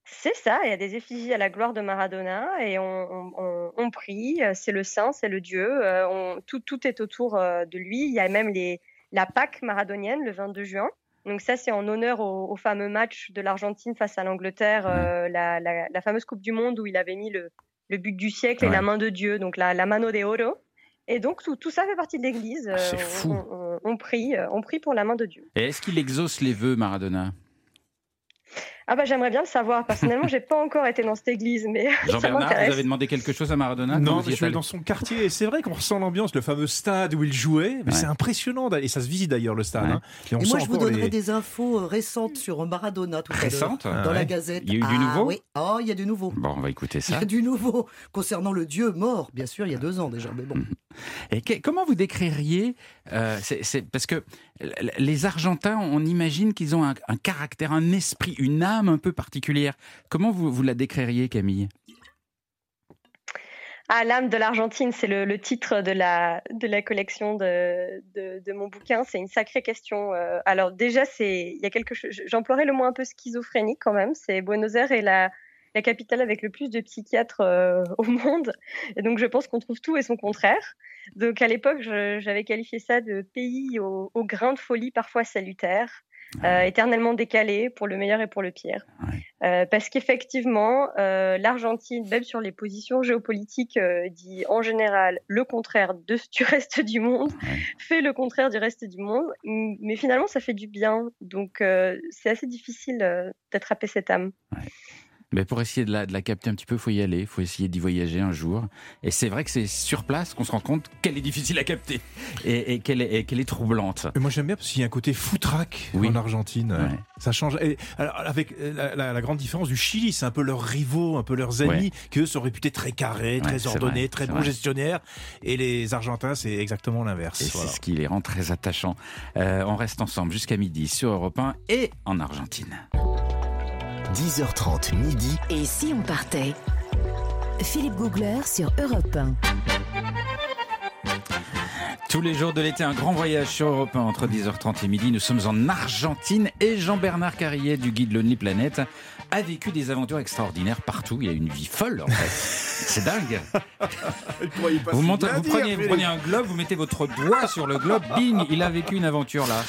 C'est ça, il y a des effigies à la gloire de Maradona et on, on- on- on prie, euh, c'est le saint, c'est le Dieu, euh, tout, tout est autour de lui. Il y a même les, la Pâque maradonienne le 22 juin. Donc ça, c'est en honneur au, au fameux match de l'Argentine face à l'Angleterre, euh, la, la- la fameuse Coupe du Monde où il avait mis le, le but du siècle et la main de Dieu, donc la, la mano de oro. Et donc tout, tout ça fait partie de l'Église. Ah, c'est Euh, fou. On, on- on prie, euh, on prie pour la main de Dieu. Et est-ce qu'il exauce les vœux, Maradona? Ah bah j'aimerais bien le savoir. Personnellement, j'ai pas encore été dans cette église, mais ça Jean-Bernard, vous avez demandé quelque chose à Maradona Non, je suis allé dans son quartier et c'est vrai qu'on ressent l'ambiance, le fameux stade où il jouait. Mais Ouais. c'est impressionnant d'aller- et ça se visite d'ailleurs le stade. Ouais. hein. Et on Et moi, sent je vous donnerai les- des infos euh, récentes sur Maradona tout à l'heure. Récentes Dans Ah la. Gazette. Il y a eu du Ah nouveau Oui, ah, il y a du nouveau. Bon, on va écouter Il y ça. a du nouveau concernant le dieu mort, bien sûr, il y a deux ans déjà, mais bon. Et que- comment vous décririez euh, c'est- Parce que les Argentins, on imagine qu'ils ont un, un caractère, un esprit, une âme un peu particulière. Comment vous, la décririez, Camille? Ah, l'âme de l'Argentine, c'est le, titre de la, de la collection de, de, mon bouquin. C'est une sacrée question. Euh, alors déjà, c'est il y a quelque chose. J'emploierais le mot un peu schizophrénique quand même. C'est Buenos Aires est la, la capitale avec le plus de psychiatres euh, au monde. Et donc je pense qu'on trouve tout et son contraire. Donc à l'époque, j'avais qualifié ça de pays au, au grain de folie parfois salutaire. Euh, éternellement décalé pour le meilleur et pour le pire. Euh, parce qu'effectivement, euh, l'Argentine, même sur les positions géopolitiques, euh, dit en général le contraire de, du reste du monde, fait le contraire du reste du monde, mais finalement ça fait du bien. Donc euh, c'est assez difficile euh, d'attraper cette âme. Mais pour essayer de la, de la capter un petit peu, il faut y aller, il faut essayer d'y voyager un jour. Et c'est vrai que c'est sur place qu'on se rend compte qu'elle est difficile à capter et, et qu'elle est, troublante. Mais moi j'aime bien parce qu'il y a un côté foutraque en Argentine. Ouais. Ça change. Et, alors, avec la, la- la grande différence du Chili, c'est un peu leurs rivaux, un peu leurs ennemis, Ouais. qui eux sont réputés très carrés, très ordonnés, vrai, très bons vrai. gestionnaires. Et les Argentins, c'est exactement l'inverse. Et Voilà. c'est ce qui les rend très attachants. Euh, on reste ensemble jusqu'à midi sur Europe 1 et en Argentine. 10h30 midi. Et si on partait? Philippe Googler sur Europe 1. Tous les jours de l'été, un grand voyage sur Europe 1 entre 10h30 et midi. Nous sommes en Argentine et Jean-Bernard Carrier du guide Lonely Planet a vécu des aventures extraordinaires partout. Il a une vie folle en fait. C'est dingue. Vous, montez- vous, prenez, vous prenez un globe, vous mettez votre doigt sur le globe, bing, il a vécu une aventure là.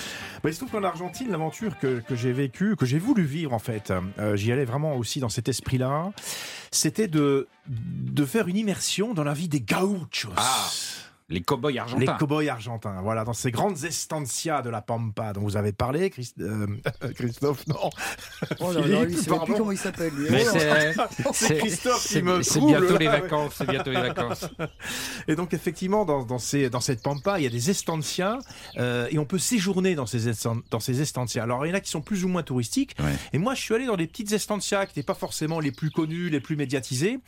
Bah, il se trouve qu'en Argentine, l'aventure que, que j'ai vécue, que j'ai voulu vivre en fait, euh, j'y allais vraiment aussi dans cet esprit-là, c'était de, de faire une immersion dans la vie des gauchos. Ah, les cow-boys argentins. Les cow-boys argentins, voilà, dans ces grandes estancias de la Pampa dont vous avez parlé, Christ- euh, Christophe, non. Oh là Philippe, lui, pardon. plus comment il s'appelle, lui. Oh c'est- Christophe qui me c'est bientôt les vacances, c'est bientôt les vacances. Et donc effectivement, dans, dans, ces, dans cette pampa, il y a des estancias euh, et on peut séjourner dans ces, dans ces estancias. Alors il y en a qui sont plus ou moins touristiques. Et moi, je suis allé dans des petites estancias qui n'étaient pas forcément les plus connues, les plus médiatisées.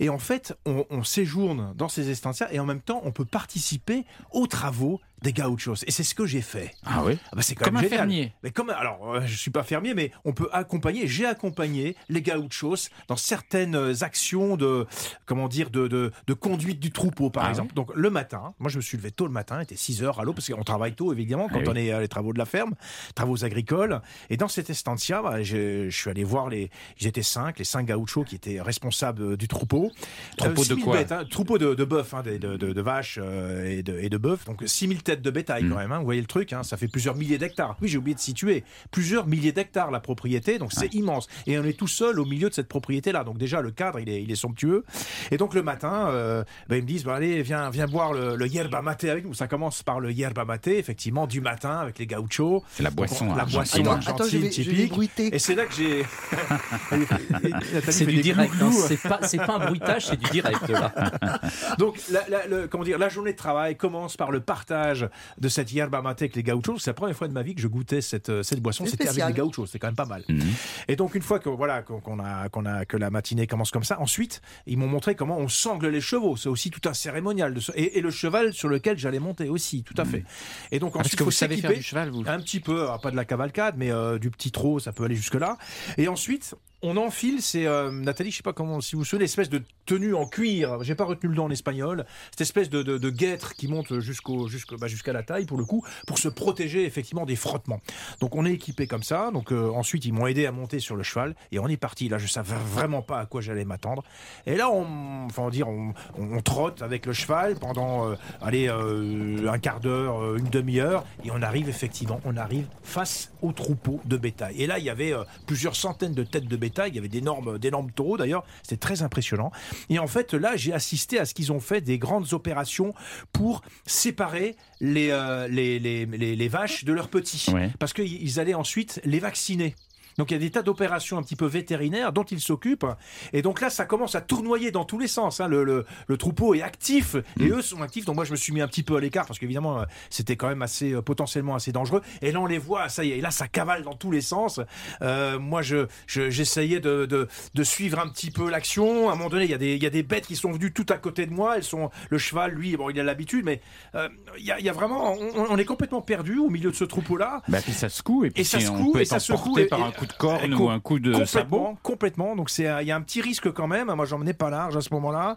Et en fait, on, on séjourne dans ces estancias et en même temps, on peut participer aux travaux des gauchos. Et c'est ce que j'ai fait. Ah oui bah, c'est quand Comme même un génial. fermier. Mais comme alors, euh, je suis pas fermier, mais on peut accompagner. J'ai accompagné les gauchos dans certaines euh, actions de comment dire de, de, de conduite du troupeau, par Ah exemple. Donc le matin, moi je me suis levé tôt le matin, il était 6 heures à l'eau parce qu'on travaille tôt évidemment quand Ah on oui. est à les travaux de la ferme, travaux agricoles. Et dans cette estancia, bah, je, je suis allé voir les. Étaient cinq, les cinq gauchos qui étaient responsables euh, du troupeau. Troupeau de 6000 quoi bêtes, hein, Troupeau de, de bœufs, hein, de, de, de- de vaches euh, et de, et de bœufs. Donc 6000 têtes de bétail Mm. quand même. hein. Vous voyez le truc, hein, ça fait plusieurs milliers d'hectares. Oui, j'ai oublié de situer. Plusieurs milliers d'hectares la propriété, donc c'est immense. Et on est tout seul au milieu de cette propriété-là. Donc déjà, le cadre, il est, il est somptueux. Et donc le matin, euh, ben, ils me disent, bah, allez, viens, viens boire le, le yerba mate avec nous. Ça commence par le yerba mate, effectivement, du matin avec les gauchos. C'est la Donc, boisson La argentine. boisson Attends, argentine attends, je vais- je vais typique. Et c'est là que j'ai... C'est du direct, hein, c'est pas, pas un bruitage, c'est du direct là. Donc, la, la- le- comment dire, la journée de travail commence par le partage de cette yerba mate avec les gauchos. C'est la première fois de ma vie que je goûtais cette, euh, cette boisson. C'est C'était avec les gauchos. C'est quand même pas mal. Mhm. Et donc, une fois que, voilà, qu'on a, qu'on a, que la matinée commence comme ça, ensuite, ils m'ont montré comment on sangle les chevaux. C'est aussi tout un cérémonial. De, ce- et, et le cheval sur lequel j'allais monter aussi, tout à fait. Et donc, Ah, ensuite, que vous savez faire s'équiper. du cheval, vous Un petit peu, alors pas de la cavalcade, mais euh, du petit trot, ça peut aller jusque-là. Et ensuite, on enfile, c'est euh, Nathalie, je sais pas comment, si vous vous souvenez, l'espèce de tenue en cuir, j'ai pas retenu le nom en espagnol, cette espèce de, guêtre qui monte jusqu'au, bah, jusqu'à la taille pour le coup, pour se protéger effectivement des frottements. Donc on est équipé comme ça, donc euh, ensuite ils m'ont aidé à monter sur le cheval et on est parti. Là, je savais vraiment pas à quoi j'allais m'attendre. Et là, on, enfin, on, on, on- trotte avec le cheval pendant, euh, allez, un quart d'heure, une demi-heure, et on arrive effectivement, on arrive face au troupeau de bétail. Et là, il y avait plusieurs centaines de têtes de bétail, il y avait d'énormes, d'énormes taureaux d'ailleurs, c'était très impressionnant. Et en fait, là, j'ai assisté à ce qu'ils ont fait des grandes opérations pour séparer les, euh, les, les, les- les vaches de leurs petits. Ouais. Parce qu'ils allaient ensuite les vacciner. Donc il y a des tas d'opérations un petit peu vétérinaires dont ils s'occupent. Et donc là, ça commence à tournoyer dans tous les sens. hein. Le, le- le troupeau est actif et eux sont actifs. Donc moi, je me suis mis un petit peu à l'écart parce qu'évidemment, euh, c'était quand même assez euh, potentiellement assez dangereux. Et là, on les voit, ça y est. Et là, ça cavale dans tous les sens. Euh, moi, je je- j'essayais de, de, de suivre un petit peu l'action. À un moment donné, il y a des il y a des bêtes qui sont venues tout à côté de moi. Elles sont le cheval, lui, bon, il a l'habitude, mais euh, il y, a, il y a vraiment, on, on est complètement perdu au milieu de ce troupeau-là. Bah, puis ça secoue et puis Et ça secoue, on peut et être ça secoue, et- par un et- coup de et ou un coup de complètement, sabot. Complètement. Donc c'est, il y a un petit risque quand même. Moi, j'en menais pas large à ce moment-là.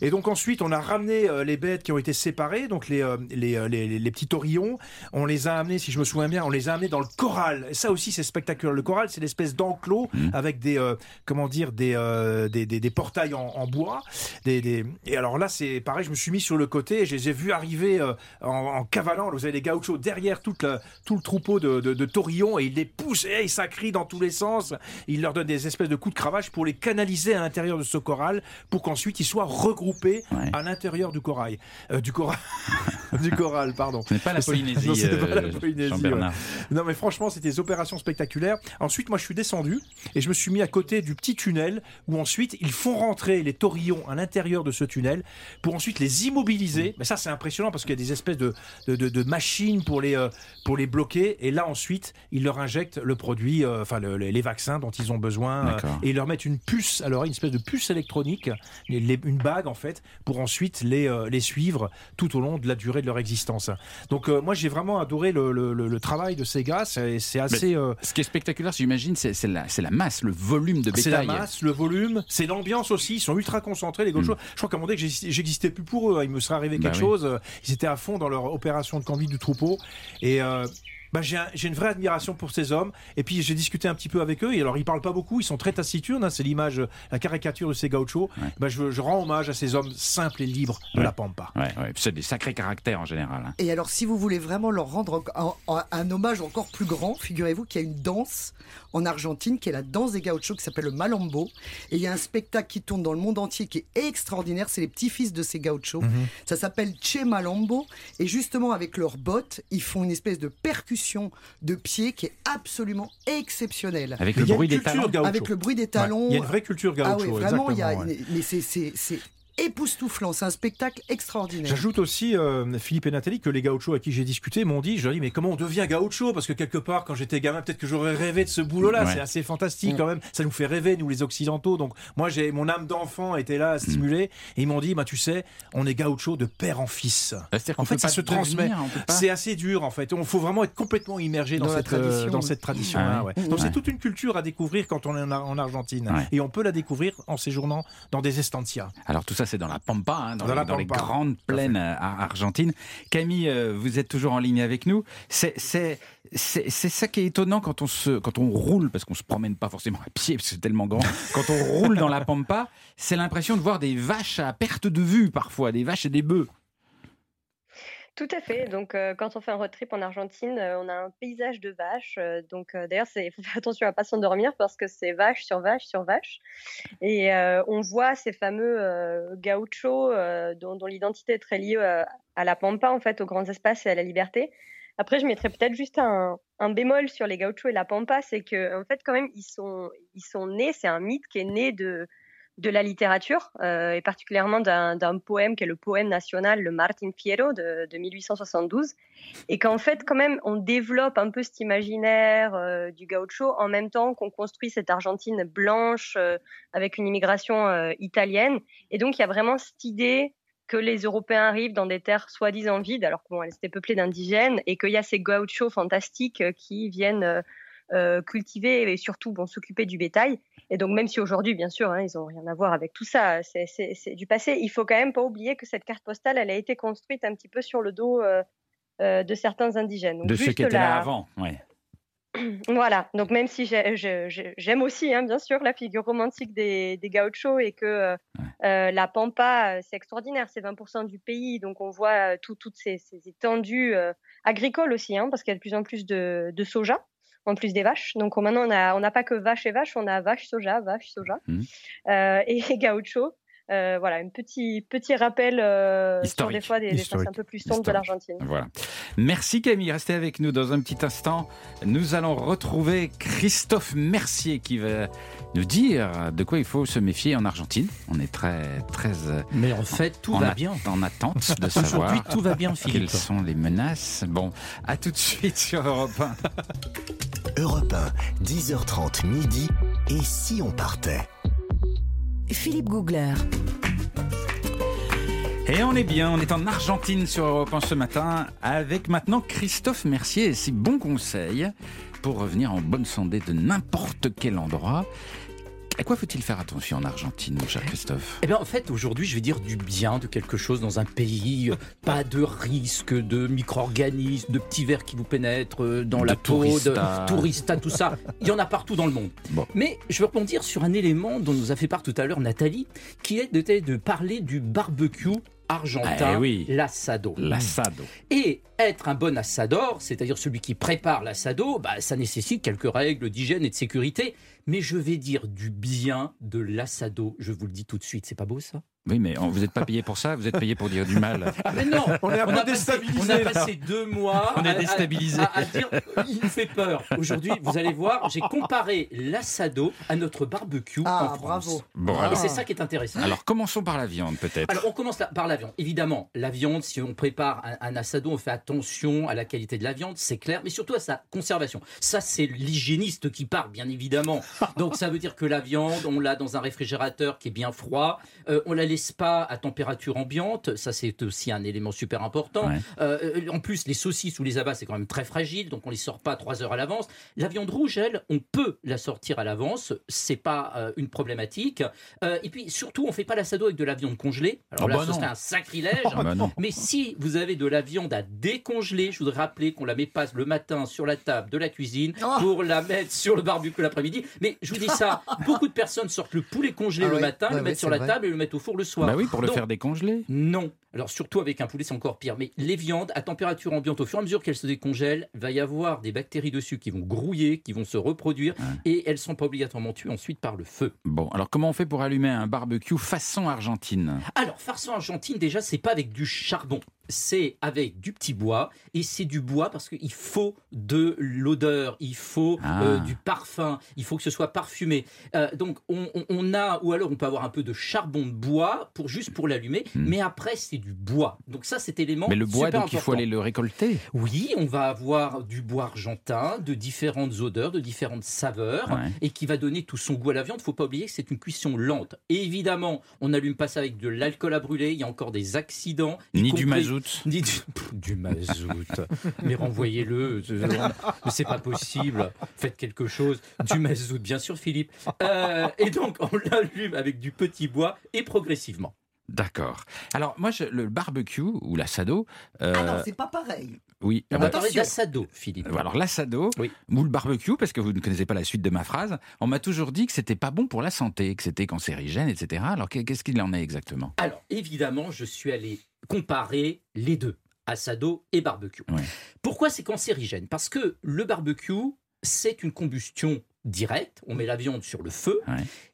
Et donc ensuite, on a ramené euh, les bêtes qui ont été séparées, donc les, euh, les, euh, les, les- les petits taurillons. On les a amenés, si je me souviens bien, on les a amenés dans le corral. Et ça aussi, c'est spectaculaire. Le corral, c'est l'espèce d'enclos Mmh. avec des, euh, comment dire, des, euh, des, des, des portails en, en bois. Des. Et alors là, c'est pareil. Je me suis mis sur le côté et je les ai vus arriver euh, en, en cavalant. Vous avez les gauchos derrière toute la- tout le troupeau de, de, de taurillons et ils les poussent et ça crie dans tous les sens. Il leur donne des espèces de coups de cravache pour les canaliser à l'intérieur de ce corral pour qu'ensuite ils soient regroupés à l'intérieur du corail. Euh, du corail. du corral, pardon. Ce n'est pas la Polynésie, Non, c'était pas la euh, Polynésie, Jean-Bernard. ouais. Non, mais franchement, c'était des opérations spectaculaires. Ensuite, moi, je suis descendu et je me suis mis à côté du petit tunnel où ensuite ils font rentrer les taurillons à l'intérieur de ce tunnel pour ensuite les immobiliser. Mais ça, c'est impressionnant parce qu'il y a des espèces de, de, de- de machines pour les, euh, pour les bloquer. Et là, ensuite, ils leur injectent le produit, enfin, le- les, vaccins dont ils ont besoin. euh, et ils leur mettent une puce, alors une espèce de puce électronique, une bague en fait, pour ensuite les, euh, les suivre tout au long de la durée de leur existence. Donc euh, moi j'ai vraiment adoré le, le- travail de ces gars, c'est c'est assez... Mais Ce qui est spectaculaire, j'imagine, c'est la, c'est la masse, le volume de c'est la bétail. masse, le volume, c'est l'ambiance aussi. Ils sont ultra concentrés, les gauchos. Je crois qu'à un moment donné, j'existais plus pour eux. hein. Il me serait arrivé Hmm. Bah quelque oui. chose. Ils étaient à fond dans leur opération de conduite du troupeau. Et. euh, bah, j'ai un- j'ai une vraie admiration pour ces hommes. Et puis j'ai discuté un petit peu avec eux. Et alors ils parlent pas beaucoup, ils sont très taciturnes. hein, c'est l'image, la caricature de ces gauchos. Bah, je, je rends hommage à ces hommes simples et libres de Ouais. la pampa. Ouais, ouais. C'est des sacrés caractères en général. hein. Et alors, si vous voulez vraiment leur rendre un, un- un hommage encore plus grand, figurez-vous qu'il y a une danse en Argentine qui est la danse des gauchos qui s'appelle le malambo. Et il y a un spectacle qui tourne dans le monde entier qui est extraordinaire. C'est les petits-fils de ces gauchos. Mhm. Ça s'appelle Che Malambo. Et justement, avec leurs bottes, ils font une espèce de percussion de pieds qui est absolument exceptionnelle. Avec le il y a bruit une des talons. gaucho. Avec le bruit des Ouais, talons. il y a une vraie culture Ah gaucho, oui, vraiment, il y a. ouais. Mais c'est époustouflant. C'est un spectacle extraordinaire. J'ajoute aussi, euh, Philippe et Nathalie, que les gauchos à qui j'ai discuté m'ont dit, je leur ai dit, mais comment on devient gaucho? Parce que quelque part, quand j'étais gamin, peut-être que j'aurais rêvé de ce boulot-là. Ouais. C'est assez fantastique quand même. Ça nous fait rêver, nous les Occidentaux. Donc moi, j'ai mon âme d'enfant était là à stimuler. Et ils m'ont dit, bah tu sais, on est gaucho de père en fils. C'est-à-dire qu'on En fait, ça se transmet. on pas- C'est assez dur, en fait. Il faut vraiment être complètement immergé dans, cette, euh, tradition, dans oui. cette tradition-là. Ah ouais. ouais. Donc c'est Ouais. toute une culture à découvrir quand on est en, Ar- en Argentine. Ouais. Et on peut la découvrir en séjournant dans des estancias. Alors tout ça, c'est dans la Pampa, hein, dans, Dans les, la dans les Pampa. grandes plaines euh, ar- argentines. Camille, euh, vous êtes toujours en ligne avec nous. C'est c'est c'est c'est ça qui est étonnant quand on se quand on roule parce qu'on se promène pas forcément à pied parce que c'est tellement grand. Quand on roule dans la Pampa, c'est l'impression de voir des vaches à perte de vue parfois, des vaches et des bœufs. Tout à fait. Donc, euh, quand on fait un road trip en Argentine, euh, on a un paysage de vaches. euh, donc, d'ailleurs, il faut faire attention à pas s'endormir parce que c'est vache sur vache sur vache. Et on voit ces fameux gauchos dont, l'identité est très liée à la pampa, en fait, aux grands espaces et à la liberté. Après, je mettrais peut-être juste un, bémol sur les gauchos et la pampa, c'est que en fait, quand même, ils sont, ils sont nés. C'est un mythe qui est né de de la littérature, euh, et particulièrement d'un poème qui est le poème national, le Martin Fierro de, de 1872, et qu'en fait, quand même, on développe un peu cet imaginaire euh, du gaucho en même temps qu'on construit cette Argentine blanche euh, avec une immigration italienne. Et donc, il y a vraiment cette idée que les Européens arrivent dans des terres soi-disant vides, alors qu'elles étaient peuplées d'indigènes, et qu'il y a ces gauchos fantastiques qui viennent euh, cultiver et surtout bon, s'occuper du bétail. Et donc, même si aujourd'hui, bien sûr, hein, ils n'ont rien à voir avec tout ça, c'est- du passé, il faut quand même pas oublier que cette carte postale, elle a été construite un petit peu sur le dos euh, euh, de certains indigènes. Donc, de ceux qui étaient la- là avant. Ouais. Voilà, donc même si j'aime aussi, hein, bien sûr, la figure romantique des, des gauchos et que euh, la Pampa, c'est extraordinaire, c'est 20% du pays, donc on voit tout- toutes ces, ces étendues agricoles aussi, hein, parce qu'il y a de plus en plus de, de soja, en plus des vaches. Donc on- maintenant, on n'a on pas que vaches et vaches, on a vaches, soja, vaches, soja Mhm. euh, et gauchos. Euh, voilà, un petit, petit rappel euh, sur des fois des, des un peu plus sombres de l'Argentine. Voilà. Merci Camille, restez avec nous dans un petit instant. Nous allons retrouver Christophe Mercier qui va nous dire de quoi il faut se méfier en Argentine. On est très très euh, Mais en fait, tout en va bien. en attente de Aujourd'hui, savoir tout va bien, Philippe. quelles sont les menaces. Bon, à tout de suite sur Europe 1. Europe 1, 10h30 midi. Et si on partait? Philippe Googler. Et on est bien, on est en Argentine sur Europe 1 ce matin avec maintenant Christophe Mercier et ses bons conseils pour revenir en bonne santé de n'importe quel endroit. À quoi faut-il faire attention en Argentine, mon cher Christophe? Eh bien, en fait, aujourd'hui, je vais dire du bien de quelque chose dans un pays. euh, Pas de risque de micro-organismes, de petits vers qui vous pénètrent euh, dans De la peau, de tourista, tout ça. Il y en a partout dans le monde. Mais je veux rebondir sur un élément dont nous a fait part tout à l'heure Nathalie, qui est de, de parler du barbecue argentin, Eh oui. l'assado. L'assado. Et être un bon assador, c'est-à-dire celui qui prépare l'assado, bah, ça nécessite quelques règles d'hygiène et de sécurité. Mais je vais dire du bien de l'assado, je vous le dis tout de suite, c'est pas beau ça? Oui, mais on- vous n'êtes pas payé pour ça, vous êtes payé pour dire du mal? mais non, On est un peu a passé- déstabilisé, On a passé deux mois On est à- à- déstabilisé. À, à dire, il fait peur. Aujourd'hui, vous allez voir, j'ai comparé l'assado à notre barbecue Ah, en France. bravo. Bon, Et c'est ça qui est intéressant. alors commençons par la viande peut-être. Alors, on commence par la viande. Évidemment, la viande, si on prépare un, un assado, on fait attention à la qualité de la viande, c'est clair, mais surtout à sa conservation. Ça, c'est l'hygiéniste qui parle, bien évidemment. Donc, ça veut dire que la viande, on l'a dans un réfrigérateur qui est bien froid. Euh, on la laisse pas à température ambiante. Ça, c'est aussi un élément super important. Ouais. Euh, en plus, les saucisses ou les abats, c'est quand même très fragile, donc on les sort pas trois heures à l'avance. La viande rouge, elle, on peut la sortir à l'avance, c'est pas euh, une problématique. Euh, et puis surtout, on fait pas l'assado avec de la viande congelée. Alors Ah là, bah ce non. serait un sacrilège. Ah bah. Mais si vous avez de la viande à décongeler, je voudrais rappeler qu'on la met pas le matin sur la table de la cuisine Oh. pour la mettre sur le barbecue l'après-midi. Mais je vous dis ça, beaucoup de personnes sortent le poulet congelé Ah le matin, le mettent sur la vrai. table et le mettent au four le soir. Bah oui, pour le Donc, faire décongeler. non. Alors surtout avec un poulet, c'est encore pire. Mais les viandes à température ambiante, au fur et à mesure qu'elles se décongèlent, il va y avoir des bactéries dessus qui vont grouiller, qui vont se reproduire, et elles sont pas obligatoirement tuées ensuite par le feu. Bon, alors comment on fait pour allumer un barbecue façon argentine? Alors, farçon argentine, déjà, c'est pas avec du charbon. C'est avec du petit bois. Et c'est du bois parce qu'il faut de l'odeur, il faut Ah. euh, du parfum, il faut que ce soit parfumé. Euh, donc, on, a, ou alors on peut avoir un peu de charbon de bois pour juste pour l'allumer. Mais après, c'est du bois. Donc, ça, cet élément. Hmm. Mais le bois, super donc il faut aller le récolter. Oui, on va avoir du bois argentin, de différentes odeurs, de différentes saveurs, Ouais. et qui va donner tout son goût à la viande. Il faut pas oublier que c'est une cuisson lente. Et évidemment, on n'allume pas ça avec de l'alcool à brûler. Il y a encore des accidents. Ni du compris- mazout. Ni du, Pff, du mazout. Mais renvoyez-le. Mais C'est pas possible. Faites quelque chose. Du mazout, bien sûr, Philippe. Euh, et donc, on l'allume avec du petit bois et progressivement. D'accord. Alors moi, je- le barbecue ou l'assado. euh, Ah non, c'est pas pareil. oui. On va parler d'assado, Philippe. Alors l'assado ou le barbecue, parce que vous ne connaissez pas la suite de ma phrase, on m'a toujours dit que c'était pas bon pour la santé, que c'était cancérigène, etc. Alors qu'est- qu'est-ce qu'il en est exactement? Alors, évidemment, je suis allé comparer les deux, assado et barbecue. Pourquoi c'est cancérigène? Parce que le barbecue, c'est une combustion directe. On met la viande sur le feu.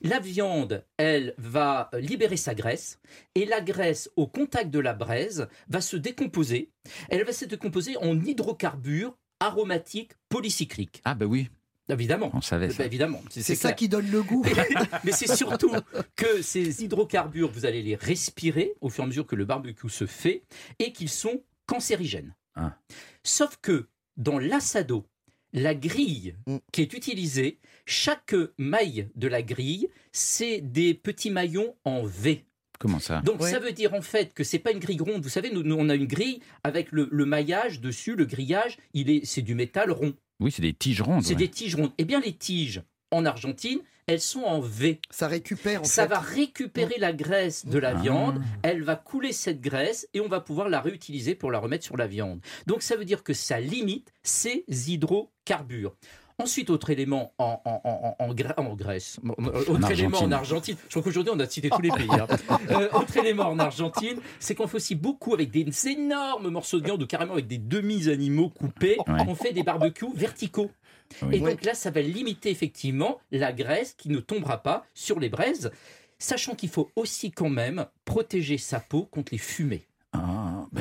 La viande, elle va libérer sa graisse. Et la graisse, au contact de la braise, va se décomposer. Elle va se décomposer en hydrocarbures aromatiques polycycliques. Ah ben oui. Évidemment. On savait ça. Bah, évidemment. C'est ça qui donne le goût. Mais c'est surtout que ces hydrocarbures, vous allez les respirer au fur et à mesure que le barbecue se fait et qu'ils sont cancérigènes. Ah. Sauf que dans l'assado, la grille Mm. qui est utilisée, chaque maille de la grille, c'est des petits maillons en V. Comment ça? Donc ça veut dire en fait que c'est pas une grille ronde. Vous savez, nous, nous, on a une grille avec le, le maillage dessus, le grillage, il est, c'est du métal rond. Oui, c'est des tiges rondes. C'est ouais. des tiges rondes. Eh bien, les tiges en Argentine, elles sont en V. Ça récupère en Ça fait. va récupérer la graisse de la Ah. viande, elle va couler cette graisse et on va pouvoir la réutiliser pour la remettre sur la viande. Donc ça veut dire que ça limite ces hydrocarbures. Ensuite, autre élément en, en, en, en, Grè- en Grèce, autre En élément en Argentine. Argentine, je crois qu'aujourd'hui on a cité tous les pays. hein. Euh, autre élément en Argentine, c'est qu'on fait aussi beaucoup avec des énormes morceaux de viande ou carrément avec des demi-animaux coupés, Ouais. on fait des barbecues verticaux. Oui. Et donc là, ça va limiter effectivement la graisse qui ne tombera pas sur les braises. sachant qu'il faut aussi quand même protéger sa peau contre les fumées.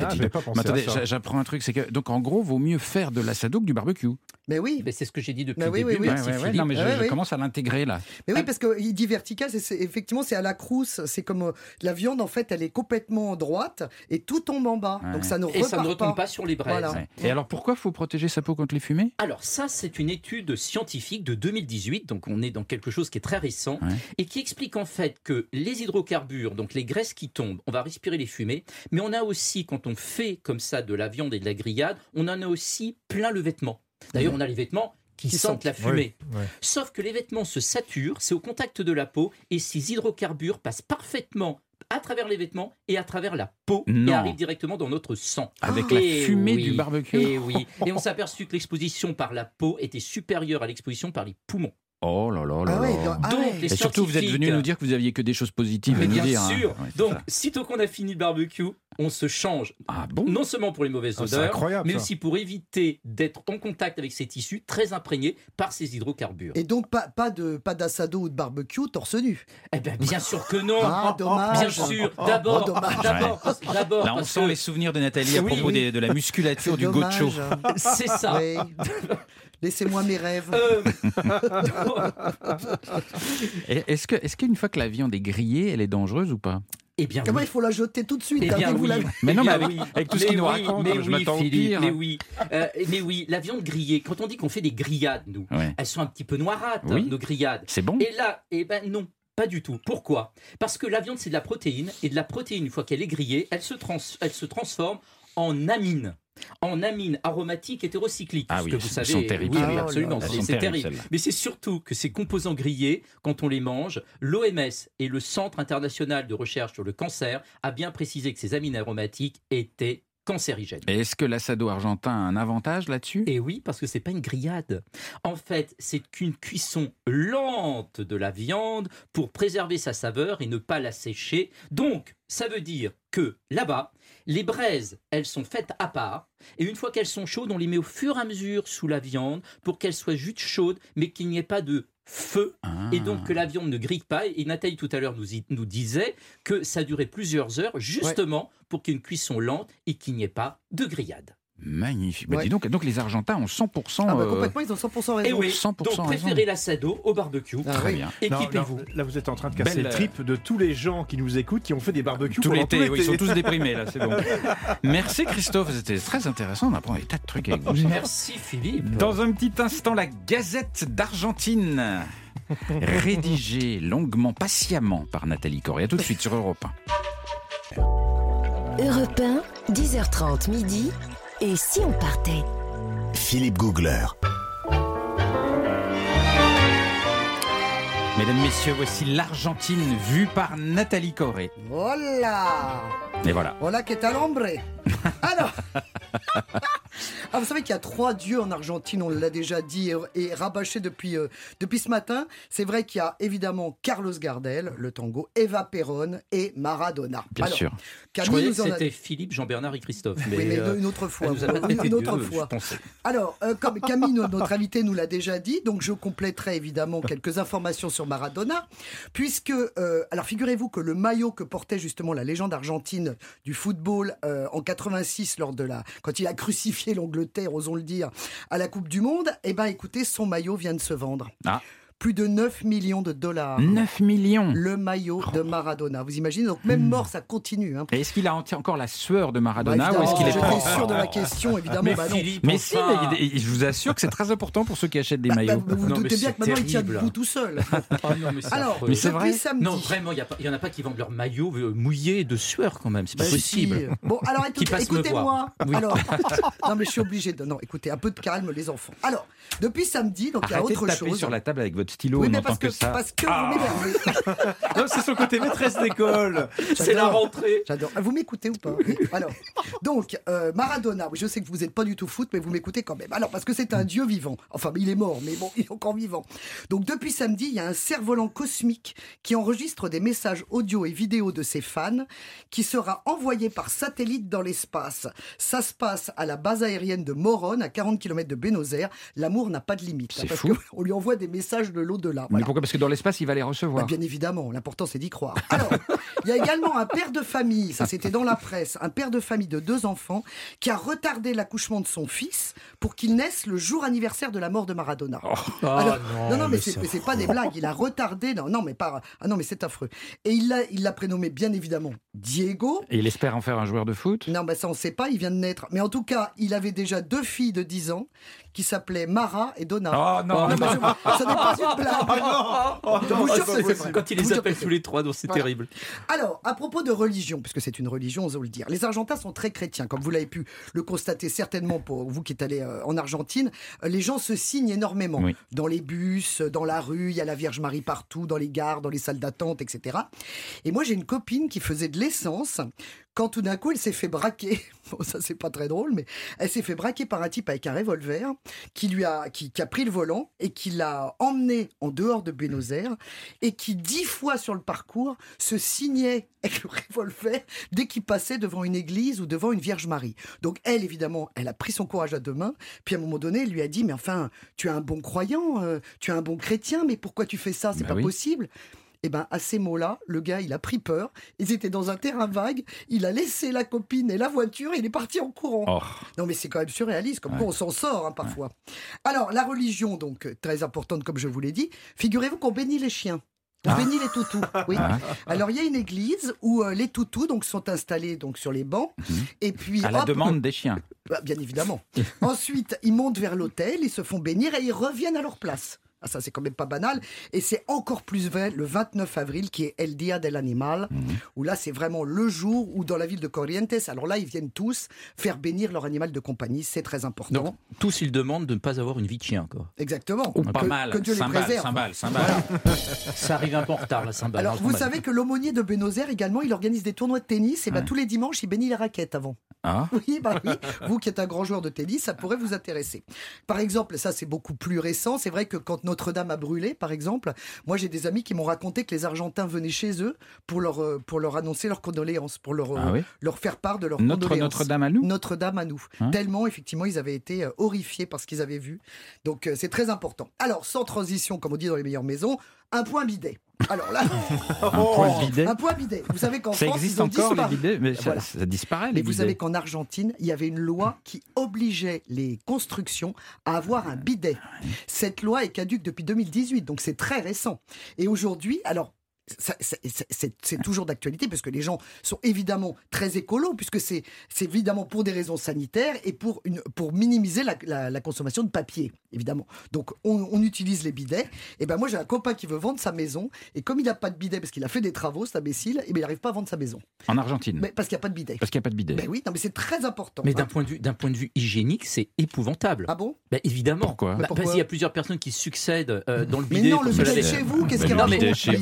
Ah, bah, Ah, pas pensé attendez, j'apprends un truc, c'est que donc en gros, vaut mieux faire de l'assado que du barbecue. Mais oui. Mais c'est ce que j'ai dit depuis Mais le oui, début. oui, oui. merci Ouais, ouais, non, mais je, commence à l'intégrer là. Mais oui, parce qu'il dit vertical, c'est- effectivement c'est à la crousse, c'est comme euh, la viande en fait, elle est complètement droite et tout tombe en bas, Ouais. donc ça ne Et ça ne retombe pas sur les braises. Voilà. Ouais. Et alors pourquoi faut protéger sa peau contre les fumées? Alors ça, c'est une étude scientifique de 2018, donc on est dans quelque chose qui est très récent, Ouais. et qui explique en fait que les hydrocarbures, donc les graisses qui tombent, on va respirer les fumées, mais on a aussi, quand on fait comme ça de la viande et de la grillade, on en a aussi plein le vêtement. D'ailleurs, on a les vêtements qui, Qui sentent sentent. la fumée. Oui. Sauf que les vêtements se saturent, c'est au contact de la peau, et ces hydrocarbures passent parfaitement à travers les vêtements et à travers la peau Non. et arrivent directement dans notre sang. Avec la Et fumée oui, du barbecue Et oui. Et on s'est aperçu que l'exposition par la peau était supérieure à l'exposition par les poumons. Oh là là là Ah ouais, là. donc- ah Donc, ouais. les Et surtout, vous êtes venu nous dire que vous aviez que des choses positives Mais à nous bien dire. hein. sûr. Ouais, Donc, ça. sitôt qu'on a fini le barbecue, on se change. ah bon? Non seulement pour les mauvaises Ah, odeurs, incroyable, mais ça. aussi pour éviter d'être en contact avec ces tissus très imprégnés par ces hydrocarbures. Et donc pas, pas de pas d'assado ou de barbecue torse nu? Eh bien, bien sûr que non. Ah, dommage. Bien sûr. D'abord, Oh, d'abord, d'abord, Là, on sent que les souvenirs de Nathalie à Oui, propos oui. des- de la musculature du dommage. gocho. c'est ça. Oui. Laissez-moi mes rêves. Euh, Est-ce que, est-ce qu'une fois que la viande est grillée, elle est dangereuse ou pas? Eh bien, Comment oui. il faut la jeter tout de suite? Eh bien oui. Mais non, Eh mais avec- oui. avec tout ce qu'il nous raconte, mais je oui, m'attends pire. Mais oui, Euh, mais oui, la viande grillée. Quand on dit qu'on fait des grillades, nous, Ouais. elles sont un petit peu noirâtres, Oui. nos grillades. C'est bon? Et là, eh ben non. Pas du tout. Pourquoi? Parce que la viande, c'est de la protéine. Et de la protéine, une fois qu'elle est grillée, elle se, trans- elle se transforme en amine. En amine aromatique hétérocyclique. Ah oui, que vous savez. sont terribles. Oui, oui, là absolument. C'est terrible. Mais c'est surtout que ces composants grillés, quand on les mange, l'OMS et le Centre international de recherche sur le cancer a bien précisé que ces amines aromatiques étaient cancérigènes. Et Est-ce que l'assado argentin a un avantage là-dessus? Et oui, parce que c'est pas une grillade. En fait, c'est qu'une cuisson lente de la viande pour préserver sa saveur et ne pas la sécher. Donc, ça veut dire que là-bas, les braises, elles sont faites à part. Et une fois qu'elles sont chaudes, on les met au fur et à mesure sous la viande pour qu'elles soient juste chaudes, mais qu'il n'y ait pas de feu Ah. et donc que la viande ne grille pas. Et Nathalie tout à l'heure nous, nous disait que ça durait plusieurs heures justement pour qu'il y ait une cuisson lente et qu'il n'y ait pas de grillade. Magnifique. Bah, Ouais. dis donc, donc les Argentins ont 100%. Ah bah euh, complètement, ils ont 100% Et raison. oui, 100% donc raison. préférez l'assado au barbecue. Ah Très oui. bien. Équipez-vous. là, vous êtes en train de casser Belle, le trip de tous les gens qui nous écoutent, qui ont fait des barbecues Tout pendant l'été, oui, ils sont tous déprimés là, c'est bon. Merci Christophe, c'était très intéressant, on apprend des tas de trucs avec vous. Merci Philippe. Dans un petit instant, la Gazette d'Argentine, rédigée longuement, patiemment par Nathalie Correa. Tout de suite sur Europe 1. Europe 1, 10h30 midi. Et si on partait? Philippe Googler. Mesdames, Messieurs, voici l'Argentine vue par Nathalie Correa. Voilà Et voilà. Voilà qui est à l'ombre. Alors Ah, vous savez qu'il y a trois dieux en Argentine, on l'a déjà dit et, et rabâché depuis, euh, depuis ce matin. C'est vrai qu'il y a évidemment Carlos Gardel, le tango, Eva Perón et Maradona. Bien Alors, sûr. Je Camille croyais nous que en a c'était Philippe, Jean-Bernard et Christophe. Oui, mais euh, une autre fois. Une- autre vieux, fois. Alors, euh, comme Camille, no- notre invité, nous l'a déjà dit, donc je compléterai évidemment quelques informations sur Maradona, puisque, euh, alors figurez-vous que le maillot que portait justement la légende argentine du football euh, en 86, lors de la, quand il a crucifié l'Angleterre, osons le dire, à la Coupe du Monde, eh ben écoutez, son maillot vient de se vendre. Ah. Plus de 9 millions de dollars. 9 millions. Le maillot de Maradona. Vous imaginez Donc même Hmm. mort, ça continue. hein. Et est-ce qu'il a encore la sueur de Bah, Maradona ou est-ce qu'il est propre sûr de la question, évidemment. Mais bah non. Philippe, Mais si, mais je vous assure que c'est très important pour ceux qui achètent des Bah, maillots. bah, vous vous Non, doutez bien que maintenant il tient debout tout seul. Ah non, mais c'est Alors. Mais c'est depuis vrai samedi. Non, vraiment, il n'y en a pas qui vendent leur maillot euh, mouillé de sueur quand même. C'est pas Bah, possible. si. Bon, alors écoutez-moi. Oui. Alors, non mais je suis obligé de. Non, écoutez, un peu de calme, les enfants. Alors, depuis samedi, donc il y a Arrêtez autre de taper chose. sur la table avec votre stylo, Oui, mais parce que, que ça. parce que Ah. vous m'énervez. Non, c'est son côté maîtresse d'école. C'est la rentrée. J'adore. Ah, Vous m'écoutez ou pas Oui. Alors, donc euh, Maradona. oui, Je sais que vous n'êtes pas du tout foot, mais vous m'écoutez quand même. Alors parce que c'est un dieu vivant. Enfin, il est mort, mais bon, il est encore vivant. Donc depuis samedi, il y a un cerf-volant cosmique qui enregistre des messages audio et vidéo de ses fans, qui sera envoyé par satellite dans l'espace. Ça se passe à la base aérienne de Morone, à 40 km de Buenos Aires. L'amour n'a pas de limite. hein, C'est parce fou. qu'on lui envoie des messages de l'au-delà. Mais pourquoi? Parce que dans l'espace, il va les recevoir. Bah, bien évidemment, l'important c'est d'y croire. Alors, il y a également un père de famille, ça c'était dans la presse, un père de famille de deux enfants qui a retardé l'accouchement de son fils pour qu'il naisse le jour anniversaire de la mort de Maradona. Alors, non, non, non, mais mais c'est ça- mais c'est pas des blagues. Il a retardé. Non, non, mais pas. Ah non, mais c'est affreux. Et il l'a, il l'a prénommé bien évidemment Diego. Et il espère en faire un joueur de foot? Non, bah ça on sait pas. Il vient de naître. Mais en tout cas, il avait déjà deux filles de 10 ans qui s'appelaient Mara et Donna. Oh non, mais non. je- ça n'est pas une blague. Oh, Je vous non, jure. Quand il les appelle tous les trois, donc c'est Voilà. terrible. Alors, à propos de religion, puisque c'est une religion, osons le dire, les Argentins sont très chrétiens, comme vous l'avez pu le constater certainement pour vous qui êtes allé euh, en Argentine. Euh, Les gens se signent énormément. Oui. Dans les bus, dans la rue, il y a la Vierge Marie partout, dans les gares, dans les salles d'attente, etc. Et moi, j'ai une copine qui faisait de l'essence. Quand tout d'un coup, elle s'est fait braquer, bon, ça c'est pas très drôle, mais elle s'est fait braquer par un type avec un revolver qui lui a, qui, qui a pris le volant et qui l'a emmené en dehors de Buenos Aires et qui dix fois sur le parcours se signait avec le revolver dès qu'il passait devant une église ou devant une Vierge Marie. Donc elle, évidemment, elle a pris son courage à deux mains, puis à un moment donné, elle lui a dit, mais enfin, tu es un bon croyant, euh, tu es un bon chrétien, mais pourquoi tu fais ça? C'est Bah pas oui. possible. Et ben à ces mots-là, le gars, il a pris peur. Ils étaient dans un terrain vague. Il a laissé la copine et la voiture. Et il est parti en courant. Oh. Non, mais c'est quand même surréaliste. Comme Ouais. quoi, on s'en sort hein, parfois. Alors, la religion, donc euh, très importante, comme je vous l'ai dit. Figurez-vous qu'on bénit les chiens. On Ah. bénit les toutous. Oui. Alors, il y a une église où euh, les toutous donc sont installés donc sur les bancs. Et puis Mhm. À la hop, demande des chiens. bah, bien évidemment. Ensuite, ils montent vers l'hôtel, ils se font bénir et ils reviennent à leur place. Ah, ça, c'est quand même pas banal. Et c'est encore plus vrai le 29 avril, qui est El Dia del Animal, Mhm. où là, c'est vraiment le jour où, dans la ville de Corrientes, alors là, ils viennent tous faire bénir leur animal de compagnie. C'est très important. Donc, tous, ils demandent de ne pas avoir une vie de chien. Quoi. Exactement. Ou pas Que- mal. Que Dieu les préserve. Ça arrive un peu en retard, la cymbale. Alors, hein, vous savez que l'aumônier de Buenos Aires également, il organise des tournois de tennis. Et ben, Ouais. tous les dimanches, il bénit les raquettes avant. Ah. Oui, bah oui. Vous qui êtes un grand joueur de tennis, ça pourrait vous intéresser. Par exemple, ça c'est beaucoup plus récent. C'est vrai que quand Notre-Dame a brûlé, par exemple, moi j'ai des amis qui m'ont raconté que les Argentins venaient chez eux pour leur, euh, pour leur annoncer leurs condoléances, pour leur, euh, Ah oui leur faire part de leurs Notre condoléances. Notre-Dame à nous Notre-Dame à nous. Hein Tellement, effectivement, ils avaient été euh, horrifiés par ce qu'ils avaient vu. Donc, euh, c'est très important. Alors, sans transition, comme on dit dans les meilleures maisons, un point bidet. Alors là, Un point bidet un point bidet. Vous savez qu'en Ça France, existe ils ont encore les bidets Mais ça, Voilà. ça disparaît les Mais vous bidets. savez qu'en Argentine, il y avait une loi qui obligeait les constructions à avoir un bidet. Cette loi est caduque depuis 2018, donc c'est très récent. Et aujourd'hui, alors. C'est- toujours d'actualité parce que les gens sont évidemment très écolos puisque c'est évidemment pour des raisons sanitaires et pour, une, pour minimiser la, la- la consommation de papier évidemment. Donc on, on utilise les bidets. Et ben moi j'ai un copain qui veut vendre sa maison et comme il n'a pas de bidet parce qu'il a fait des travaux, cet imbécile, et ben il n'arrive pas à vendre sa maison. En Argentine. Mais parce qu'il n'y a pas de bidet. Parce qu'il n'y a pas de bidet. Ben oui, non mais c'est très important. Mais hein. d'un point, de vue- d'un point de vue hygiénique, c'est épouvantable. Ah bon? Ben, Évidemment. Pourquoi? Bah, Mais pourquoi Parce qu'il y a plusieurs personnes qui succèdent euh, dans le Mais bidet. non, pour le bidet chez vous, qu'est-ce Mais qu'il bidet chez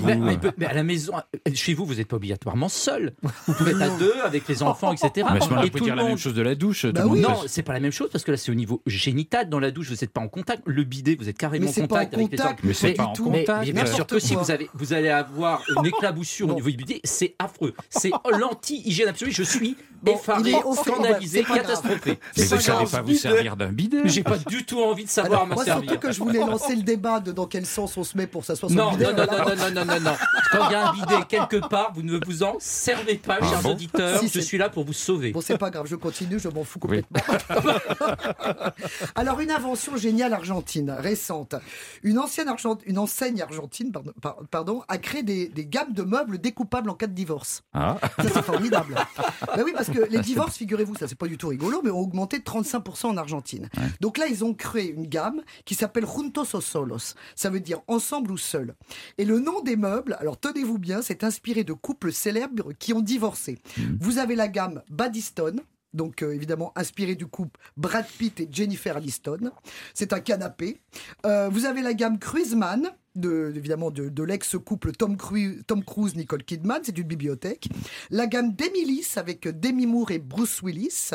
mais, à la maison, euh, chez vous, vous n'êtes pas obligatoirement seul. Vous pouvez être à deux avec les enfants, etc. Mais à ce moment-là, Et on peut tout dire le la même monde- chose de la douche. Bah monde oui. Non, c'est pas la même chose parce que là, c'est au niveau génital. Dans la douche, vous n'êtes pas en contact. Le bidet, vous êtes carrément en contact avec les enfants. Mais c'est pas en contact. mais bien sûr que si vous, avez, vous allez avoir une éclaboussure au niveau du bidet, c'est affreux. C'est l'anti-hygiène absolue. Je suis effaré, scandalisé, catastrophé. Mais vous ne savez pas vous servir d'un bidet. J'ai pas du tout envie de savoir moi, servir. surtout que je voulais lancer le débat de dans quel sens on se met pour s'asseoir sur Non, le bidet. non, non, non, non, non, non. Quand il y a un bidet quelque part, vous ne vous en servez pas, Ah chers bon auditeurs. Si, je suis là pour vous sauver. Bon, c'est pas grave, je continue, je m'en fous Oui. complètement. Alors, une invention géniale argentine, récente. Une, ancienne Argent- une enseigne argentine pardon, par- pardon, a créé des, des gammes de meubles découpables en cas de divorce. Ah. Ça, c'est formidable. ben oui, parce que les divorces, figurez-vous, ça c'est pas du tout rigolo, mais ont augmenté de 35% en Argentine. Donc là, ils ont créé une gamme qui s'appelle Juntos o Solos. Ça veut dire ensemble ou seul. Et le nom des meubles, alors tenez-vous bien, c'est inspiré de couples célèbres qui ont divorcé. Vous avez la gamme Baddiston. Donc euh, évidemment inspiré du couple Brad Pitt et Jennifer Aniston. C'est un canapé. Euh, vous avez la gamme Cruiseman, de, évidemment de, de l'ex-couple Tom, Cru- Tom Cruise, Nicole Kidman, c'est une bibliothèque. La gamme Demilis avec Demi Moore et Bruce Willis.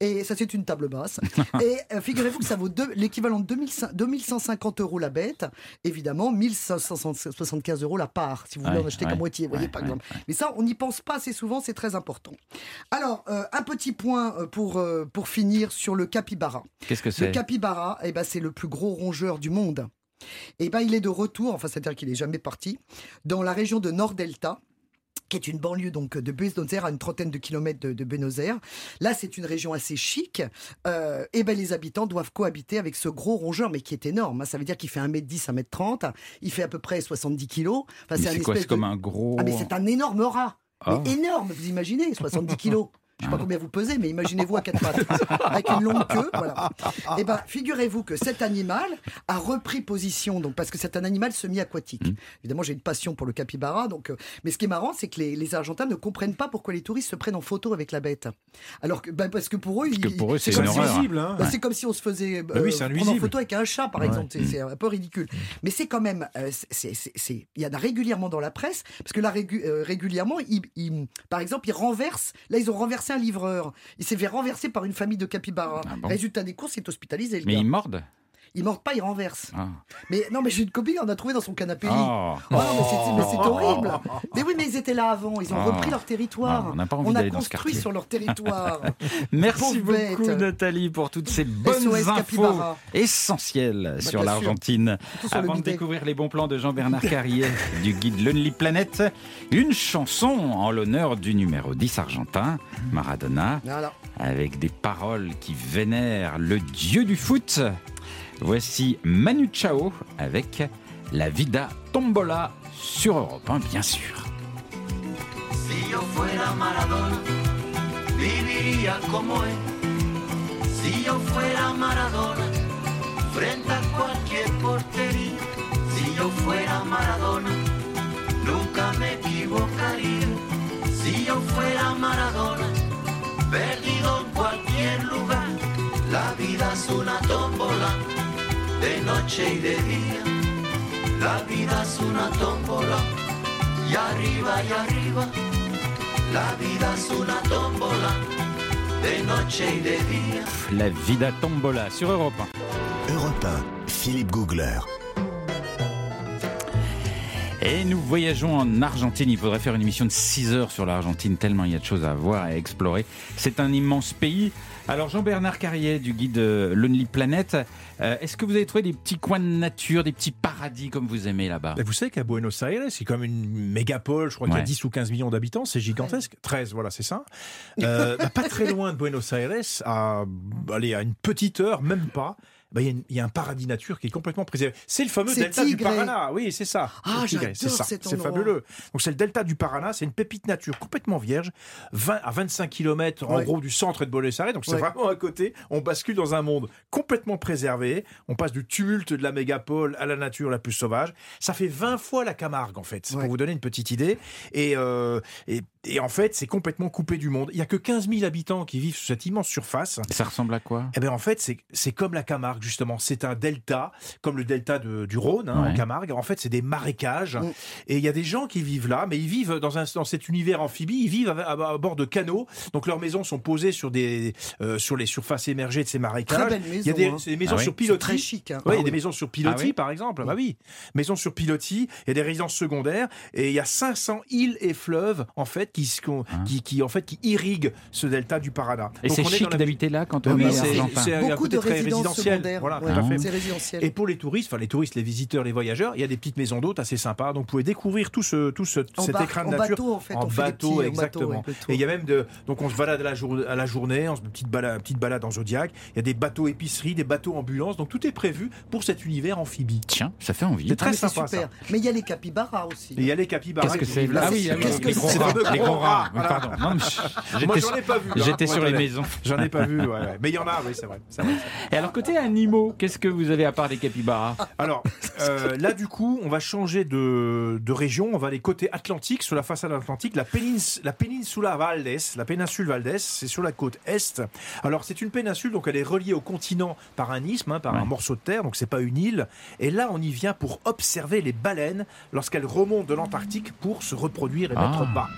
Et ça, c'est une table basse. et euh, figurez-vous que ça vaut l'équivalent de 2500 2150 euros la bête. Évidemment, 1575 euros la part, si vous voulez Ouais, en acheter ouais, qu'à moitié, vous voyez, par ouais, exemple. Mais ça, on n'y pense pas assez souvent, c'est très important. Alors, euh, un petit point euh, pour, euh, pour finir sur le capybara. Qu'est-ce que Le c'est? capybara, eh ben, c'est le plus gros rongeur du monde. Et ben il est de retour, enfin c'est-à-dire qu'il est jamais parti, dans la région de Nord Delta qui est une banlieue donc de Buenos Aires à une trentaine de kilomètres de, de Buenos Aires. Là, c'est une région assez chic. Euh, et ben les habitants doivent cohabiter avec ce gros rongeur, mais qui est énorme. hein. Ça veut dire qu'il fait 1m10, 1m30. Il fait à peu près 70 kilos. Enfin, c'est quoi C'est comme de- un gros. Ah, mais c'est un énorme rat. Ah. Mais énorme, vous imaginez, 70 kilos. Je sais pas combien vous pesez, mais imaginez-vous à quatre pattes, avec une longue queue. Voilà. Et ben, figurez-vous que cet animal a repris position, donc parce que c'est un animal semi-aquatique. Mmh. Évidemment, j'ai une passion pour le capybara, donc. euh, mais ce qui est marrant, c'est que les, les Argentins ne comprennent pas pourquoi les touristes se prennent en photo avec la bête. Alors que, ben, parce que pour eux, eux, c'est. Nuisible, hein. Ben, c'est comme si on se faisait Bah oui, c'est prendre en photo avec un chat, par Ouais. exemple. C'est- un peu ridicule. Mais c'est quand même, euh, il y en a régulièrement dans la presse, parce que là, régu- euh, régulièrement, ils, ils- par exemple, ils renversent. Là, ils ont renversé un livreur. Il s'est fait renverser par une famille de capybaras. Ah bon Résultat des courses, il est hospitalisé. Le Mais gars. ils mordent Il mord pas, il renverse. Ah. Mais non, mais j'ai une copine, on a trouvé dans son canapé lit. Oh. Oh, non, mais c'est- horrible. Mais oui, mais ils étaient là avant. Ils ont Oh. repris leur territoire. Ah, on n'a pas envie a d'aller dans ce construit sur leur territoire. Merci beaucoup bête. Nathalie pour toutes ces bonnes SOS infos essentielles Bah, sur l'Argentine. Le Avant de découvrir les bons plans de Jean-Bernard Carrier du guide Lonely Planet, une chanson en l'honneur du numéro 10 argentin, Maradona, Voilà. avec des paroles qui vénèrent le dieu du foot. Voici Manu Chao avec La Vida Tombola sur Europe 1, bien sûr. Si yo fuera Maradona, viviría como él. Si yo fuera Maradona, frente a cualquier portería. Si yo fuera Maradona, nunca me equivocaría. Si yo fuera Maradona, perdido en cualquier lugar. La vida es una tómbola, de noche y de día. La vida es una tómbola, y arriba y arriba. La vida es una tómbola, de noche y de día. La Vida Tombola sur Europe 1. Europe 1, Philippe Googler. Et nous voyageons en Argentine. Il faudrait faire une émission de 6 heures sur l'Argentine, tellement il y a de choses à voir et à explorer. C'est un immense pays. Alors Jean-Bernard Carrier du guide euh, Lonely Planet, euh, est-ce que vous avez trouvé des petits coins de nature, des petits paradis comme vous aimez là-bas? Vous savez qu'à Buenos Aires, c'est comme une mégapole, je crois qu'il y a Ouais. 10 ou 15 millions d'habitants, c'est gigantesque. 13, voilà, c'est ça. Euh, bah, pas très loin de Buenos Aires, à, allez, à une petite heure, même pas. Bah, Il y, a une- il y a un paradis nature qui est complètement préservé. C'est le fameux delta du. Paraná. Oui, c'est ça. Ah, c'est ça. C'est fabuleux. Donc c'est le delta du Paraná, c'est une pépite nature complètement vierge, 20 à 25 km en Ouais. gros du centre de Buenos Aires. Donc c'est Ouais. vraiment à côté. On bascule dans un monde complètement préservé. On passe du tumulte de la mégapole à la nature la plus sauvage. Ça fait 20 fois la Camargue en fait, C'est pour vous donner une petite idée. Et, euh, et, et en fait, c'est complètement coupé du monde. Il y a que 15 000 habitants qui vivent sur cette immense surface. Ça ressemble à quoi? Eh bien, en fait, c'est- c'est comme la Camargue, justement. C'est un delta, comme le delta de- du Rhône, hein, Ouais. en Camargue. En fait, c'est des marécages. Mm. Et il y a des gens qui vivent là, mais ils vivent dans, un, dans cet univers amphibie. Ils vivent à, à- à bord de canaux. Donc, leurs maisons sont posées sur, des, euh, sur les surfaces émergées de ces marécages. Très belle il y a des, hein. des maisons Ah oui. sur C'est pilotis. très chic, hein. Ouais, il y Ah a des oui. maisons sur pilotis, Ah oui par exemple. Bah oui. Maisons sur pilotis. Il y a des résidences secondaires. Et il y a 500 îles et fleuves, en fait, qui, qui, qui, en fait, qui irriguent ce delta du Paraná. Et c'est chic d'habiter là quand oui, on est c'est- argentin c'est côté très résidentiel. Voilà, Ouais. tout à fait. C'est résidentiel. Et pour les touristes, enfin les touristes, les visiteurs, les voyageurs, il y a des petites maisons d'hôtes assez sympas. Donc vous pouvez découvrir tout ce, tout ce, cet bar- écran de en nature bateau, en fait, on fait des bateau, petits- en exactement. bateau tour. Et il y a même de, donc on se balade à la, jour- à la journée, on se petite balade, petite balade en Zodiac. Il y a des bateaux épiceries, des bateaux ambulances. Donc tout est prévu pour cet univers amphibie. Tiens, ça fait envie. C'est très Ah, mais sympa super. ça. Mais il y a les capybaras aussi. Il y a les capybaras. Qu'est-ce que c'est. Ah oui, ah oui, Qu'est-ce que les gros c'est rats. Les gros gros rats. Pardon. Moi j'en ai pas vu. hein, J'étais pour sur les maisons. J'en ai pas vu, mais il y en a, oui, c'est vrai. Et alors, côté animaux, qu'est-ce que vous avez à part des capybaras? Alors, euh, là, du coup, on va changer de, de région. On va aller côté Atlantique, sur la façade atlantique, la, pénins- la péninsula Valdés, la péninsule Valdés, c'est sur la côte est. Alors, c'est une péninsule, donc elle est reliée au continent par un isthme, hein, par Ouais. un morceau de terre, donc c'est pas une île. Et là, on y vient pour observer les baleines lorsqu'elles remontent de l'Antarctique pour se reproduire et Ah. mettre bas.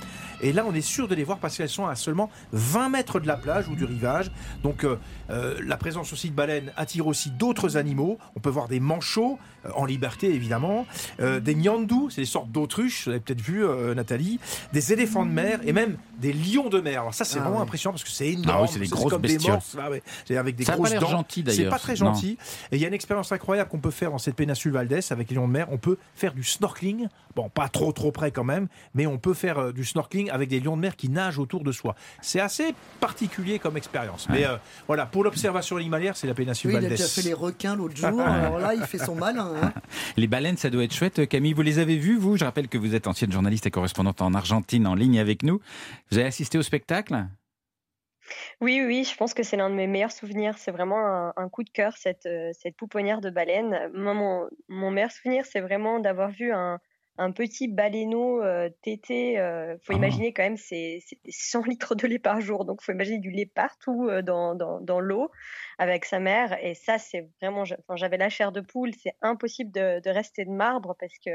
Et là, on est sûr de les voir parce qu'elles sont à seulement 20 mètres de la plage ou du rivage. Donc, euh, euh, la présence aussi de baleines attire aussi d'autres animaux. On peut voir des manchots, euh, en liberté évidemment, euh, des nyandous, c'est des sortes d'autruches, vous avez peut-être vu Nathalie, des éléphants de mer et même des lions de mer. Alors ça, c'est Ah vraiment impressionnant parce que c'est énorme. Ah oui, c'est des grosses comme bestioles. Des morses, là, ouais. C'est avec des Ça grosses dents. gentil, C'est d'ailleurs. pas très Non. gentil. Et il y a une expérience incroyable qu'on peut faire dans cette péninsule Valdès avec les lions de mer. On peut faire du snorkeling. Bon, pas trop trop près quand même, mais on peut faire du snorkeling avec des lions de mer qui nagent autour de soi. C'est assez particulier comme expérience. Mais voilà, pour l'observation animalière, c'est la péninsule Oui, il a déjà fait les requins l'autre jour. Alors là, il fait son malin. hein. Les baleines, ça doit être chouette. Camille, vous les avez vues, vous? Je rappelle que vous êtes ancienne journaliste et correspondante en Argentine en ligne avec nous. Vous avez assisté au spectacle? Oui, oui, je pense que c'est l'un de mes meilleurs souvenirs. C'est vraiment un, un coup de cœur, cette, euh, cette pouponnière de baleine. Moi, mon, mon meilleur souvenir, c'est vraiment d'avoir vu un, un petit baleineau euh, tété. Il faut Ah. imaginer quand même, c'est c'est 100 litres de lait par jour. Donc, il faut imaginer du lait partout euh, dans, dans, dans l'eau avec sa mère. Et ça, c'est vraiment. J'avais la chair de poule. C'est impossible de, de rester de marbre parce que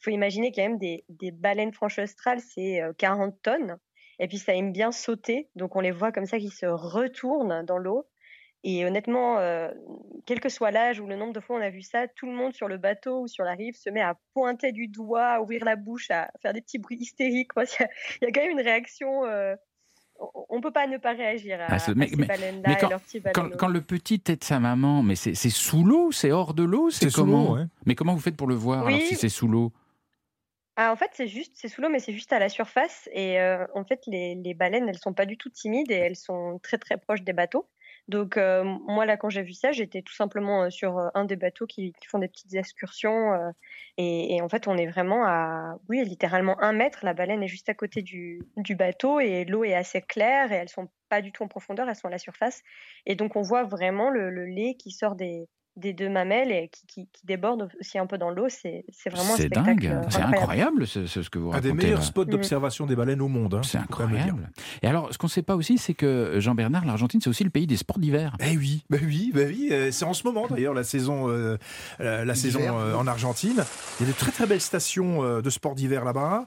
faut imaginer quand même des, des baleines franches australes, c'est euh, 40 tonnes. Et puis ça aime bien sauter, donc on les voit comme ça qui se retournent dans l'eau. Et honnêtement, euh, quel que soit l'âge ou le nombre de fois on a vu ça, tout le monde sur le bateau ou sur la rive se met à pointer du doigt, à ouvrir la bouche, à faire des petits bruits hystériques. Il y, a- il y a quand même une réaction. euh, on ne peut pas ne pas réagir à, Ah, c'est- à mais- ces mais- baleines-là mais et quand, leurs petits quand, quand le petit tête sa maman, mais c'est c'est sous l'eau, c'est hors de l'eau, c'est C'est sous comment l'eau, ouais. Mais comment vous faites pour le voir alors si c'est sous l'eau? Ah, en fait, c'est juste, c'est sous l'eau, mais c'est juste à la surface. Et euh, en fait, les, les baleines, elles sont pas du tout timides et elles sont très très proches des bateaux. Donc euh, moi là, quand j'ai vu ça, j'étais tout simplement euh, sur euh, un des bateaux qui, font des petites excursions. et, en fait, on est vraiment à, oui, littéralement un mètre. La baleine est juste à côté du, bateau et l'eau est assez claire et elles sont pas du tout en profondeur, elles sont à la surface. Et donc on voit vraiment le lait qui sort des des deux mamelles et qui, qui, qui déborde aussi un peu dans l'eau, c'est c'est vraiment un C'est spectacle dingue, euh, c'est incroyable ce, ce- ce que vous Un racontez. des meilleurs là. spots d'observation des baleines au monde. hein, C'est incroyable. Et alors, ce qu'on ne sait pas aussi, c'est que Jean-Bernard, l'Argentine, c'est aussi le pays des sports d'hiver. Eh oui, bah oui, bah oui. euh, c'est en ce moment d'ailleurs la saison, euh, la saison euh, en Argentine. Il y a de très très belles stations euh, de sport d'hiver là-bas.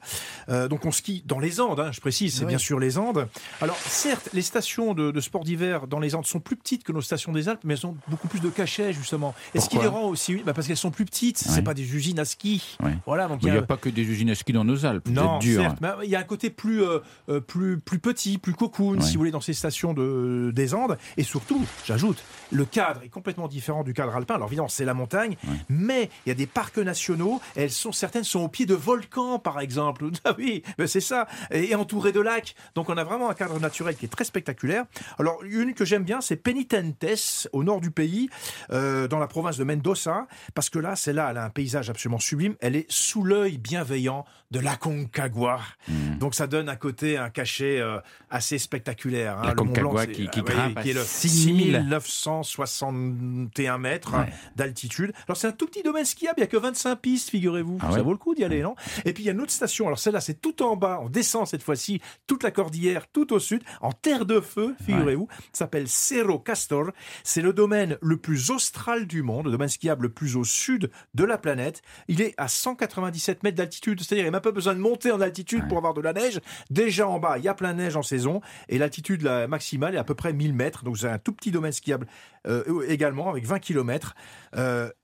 Euh, donc on skie dans les Andes, hein, je précise, c'est Oui. bien sûr les Andes. Alors certes, les stations de, de sport d'hiver dans les Andes sont plus petites que nos stations des Alpes, mais elles ont beaucoup plus de cachets justement. Et ce qui Pourquoi les rend aussi, bah, parce qu'elles sont plus petites. Ouais. C'est pas des usines à ski. Voilà, donc il n'y a pas que des usines à ski dans nos Alpes. Non, dur. certes, mais il y a un côté plus, euh, euh, plus, plus petit, plus cocoon, si vous voulez, dans ces stations de, des Andes. Et surtout, j'ajoute, le cadre est complètement différent du cadre alpin. Alors évidemment, c'est la montagne, mais il y a des parcs nationaux. Elles sont, certaines sont au pied de volcans, par exemple. Ah oui, ben c'est ça. Et, et entourées de lacs. Donc on a vraiment un cadre naturel qui est très spectaculaire. Alors une que j'aime bien, c'est Penitentes, au nord du pays, euh, dans la province de Mendoza, parce que là, c'est là, elle a un paysage absolument sublime. Elle est sous l'œil bienveillant de la Concagua. Hmm. Donc ça donne un côté, un cachet euh, assez spectaculaire. hein. La Concagua qui- qui oui, grimpe à qui est le 6000. 6961 mètres Ouais. d'altitude. Alors c'est un tout petit domaine skiable, il n'y a que 25 pistes, figurez-vous. Ah ça ouais vaut le coup d'y aller, non? Et puis il y a une autre station, alors celle-là c'est tout en bas, on descend cette fois-ci toute la cordillère, tout au sud, en terre de feu, figurez-vous. Ça s'appelle Cerro Castor. C'est le domaine le plus du monde, le domaine skiable le plus au sud de la planète. Il est à 197 mètres d'altitude, c'est-à-dire il n'y a pas besoin de monter en altitude pour avoir de la neige. Déjà en bas, il y a plein de neige en saison et l'altitude la maximale est à peu près 1000 mètres. Donc c'est un tout petit domaine skiable euh, également avec 20 km,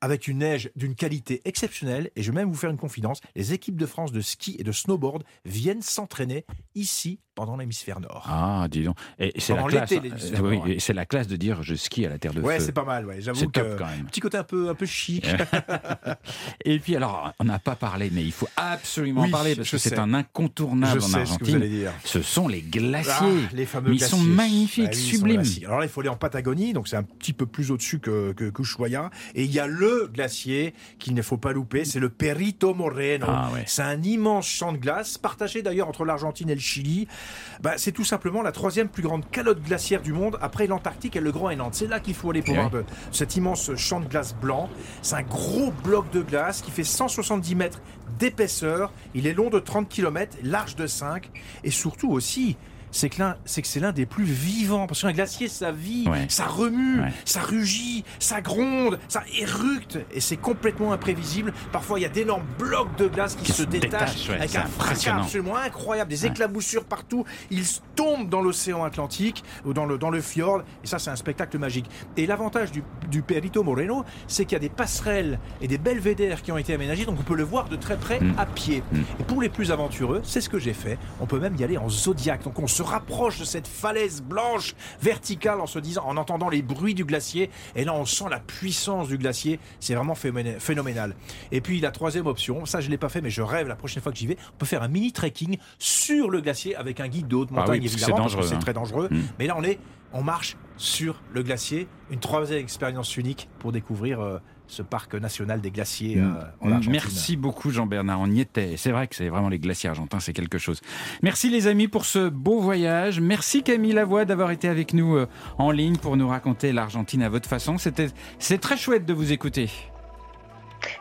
avec une neige d'une qualité exceptionnelle. Et je vais même vous faire une confidence les équipes de France de ski et de snowboard viennent s'entraîner ici pendant l'hémisphère nord. Ah, dis donc. Et c'est la classe. euh, oui, ouais. c'est la classe de dire je skie à la terre de Ouais, feu. c'est pas mal. Ouais. J'avoue que top quand même. petit côté un peu un peu chic. Et puis alors, on n'a pas parlé, mais il faut absolument Oui, en parler parce que c'est un incontournable Je en sais ce que Argentine. vous allez dire. Ce sont les glaciers. Ah, les fameux ils glaciers. sont magnifiques, Ah oui, sont sublimes. Alors là, il faut aller en Patagonie, donc c'est un petit peu plus au-dessus que, que, Ushuaia. Et il y a le glacier qu'il ne faut pas louper, c'est le Perito Moreno. Ah ouais. C'est un immense champ de glace, partagé d'ailleurs entre l'Argentine et le Chili. Bah, c'est tout simplement la troisième plus grande calotte glaciaire du monde, après l'Antarctique et le Groenland. C'est là qu'il faut aller pour Eh voir de, cet immense champ de glace blanc. C'est un gros bloc de glace qui fait 170 mètres d'épaisseur. Il est long de 30 km, large de 5. Et surtout aussi, c'est que c'est que c'est l'un des plus vivants. Parce qu'un glacier, ça vit, Ouais. ça remue, Ouais. ça rugit, ça gronde, ça éructe, et c'est complètement imprévisible. Parfois, il y a d'énormes blocs de glace qui, Qui se se détachent détachent, ouais, avec un fracas absolument incroyable, des éclaboussures partout. Ils tombent dans l'océan Atlantique ou dans le, dans le fjord, et ça, c'est un spectacle magique. Et l'avantage du, du Perito Moreno, c'est qu'il y a des passerelles et des belvédères qui ont été aménagés, donc on peut le voir de très près Mm. à pied. Et pour les plus aventureux, c'est ce que j'ai fait. On peut même y aller en zodiaque. Donc on se rapproche de cette falaise blanche verticale en se disant, en entendant les bruits du glacier. Et là, on sent la puissance du glacier. C'est vraiment phénomé- phénoménal. Et puis la troisième option, ça je l'ai pas fait, mais je rêve la prochaine fois que j'y vais, on peut faire un mini trekking sur le glacier avec un guide de haute Ah oui, montagne c'est évidemment, dangereux, c'est hein. très dangereux. Mm. Mais là, on est, on marche sur le glacier. Une troisième expérience unique pour découvrir euh, ce parc national des glaciers euh, en Mm. Argentine. Merci beaucoup Jean-Bernard, on y était. C'est vrai que c'est vraiment les glaciers argentins, c'est quelque chose. Merci les amis pour ce beau voyage. Merci Camille Lavoie d'avoir été avec nous euh, en ligne pour nous raconter l'Argentine à votre façon. C'était c'est très chouette de vous écouter.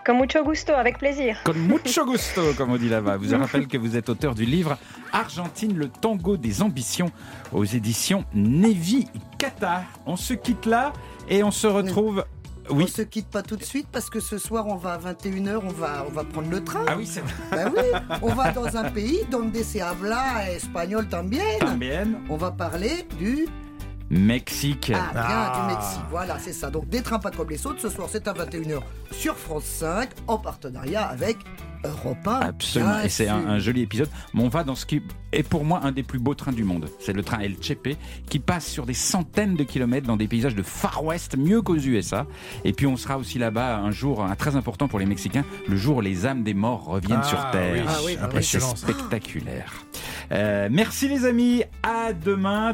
Con mucho gusto, avec plaisir. Con mucho gusto, comme on dit là-bas. Je vous rappelle que vous êtes auteur du livre Argentine, le tango des ambitions aux éditions Nevi Kata. On se quitte là et on se retrouve. Oui. On se quitte pas tout de suite parce que ce soir on va à 21h, on va, on va prendre le train. Ah oui, c'est Ben oui, on va dans un pays donde se habla espagnol también. También. On va parler du Mexique. ah, bien, du Mexique. Voilà, c'est ça. Donc des trains pas comme les autres. Ce soir c'est à 21h sur France 5 en partenariat avec Europe 1. Absolument, bien et c'est un, joli épisode. Mais on va dans ce qui est pour moi un des plus beaux trains du monde. C'est le train El Chepe qui passe sur des centaines de kilomètres dans des paysages de Far West, mieux qu'aux USA. Et puis on sera aussi là-bas un jour un très important pour les Mexicains, le jour où les âmes des morts reviennent Ah, sur Terre. oui. Ah oui, bah c'est spectaculaire. Euh, merci les amis, à demain.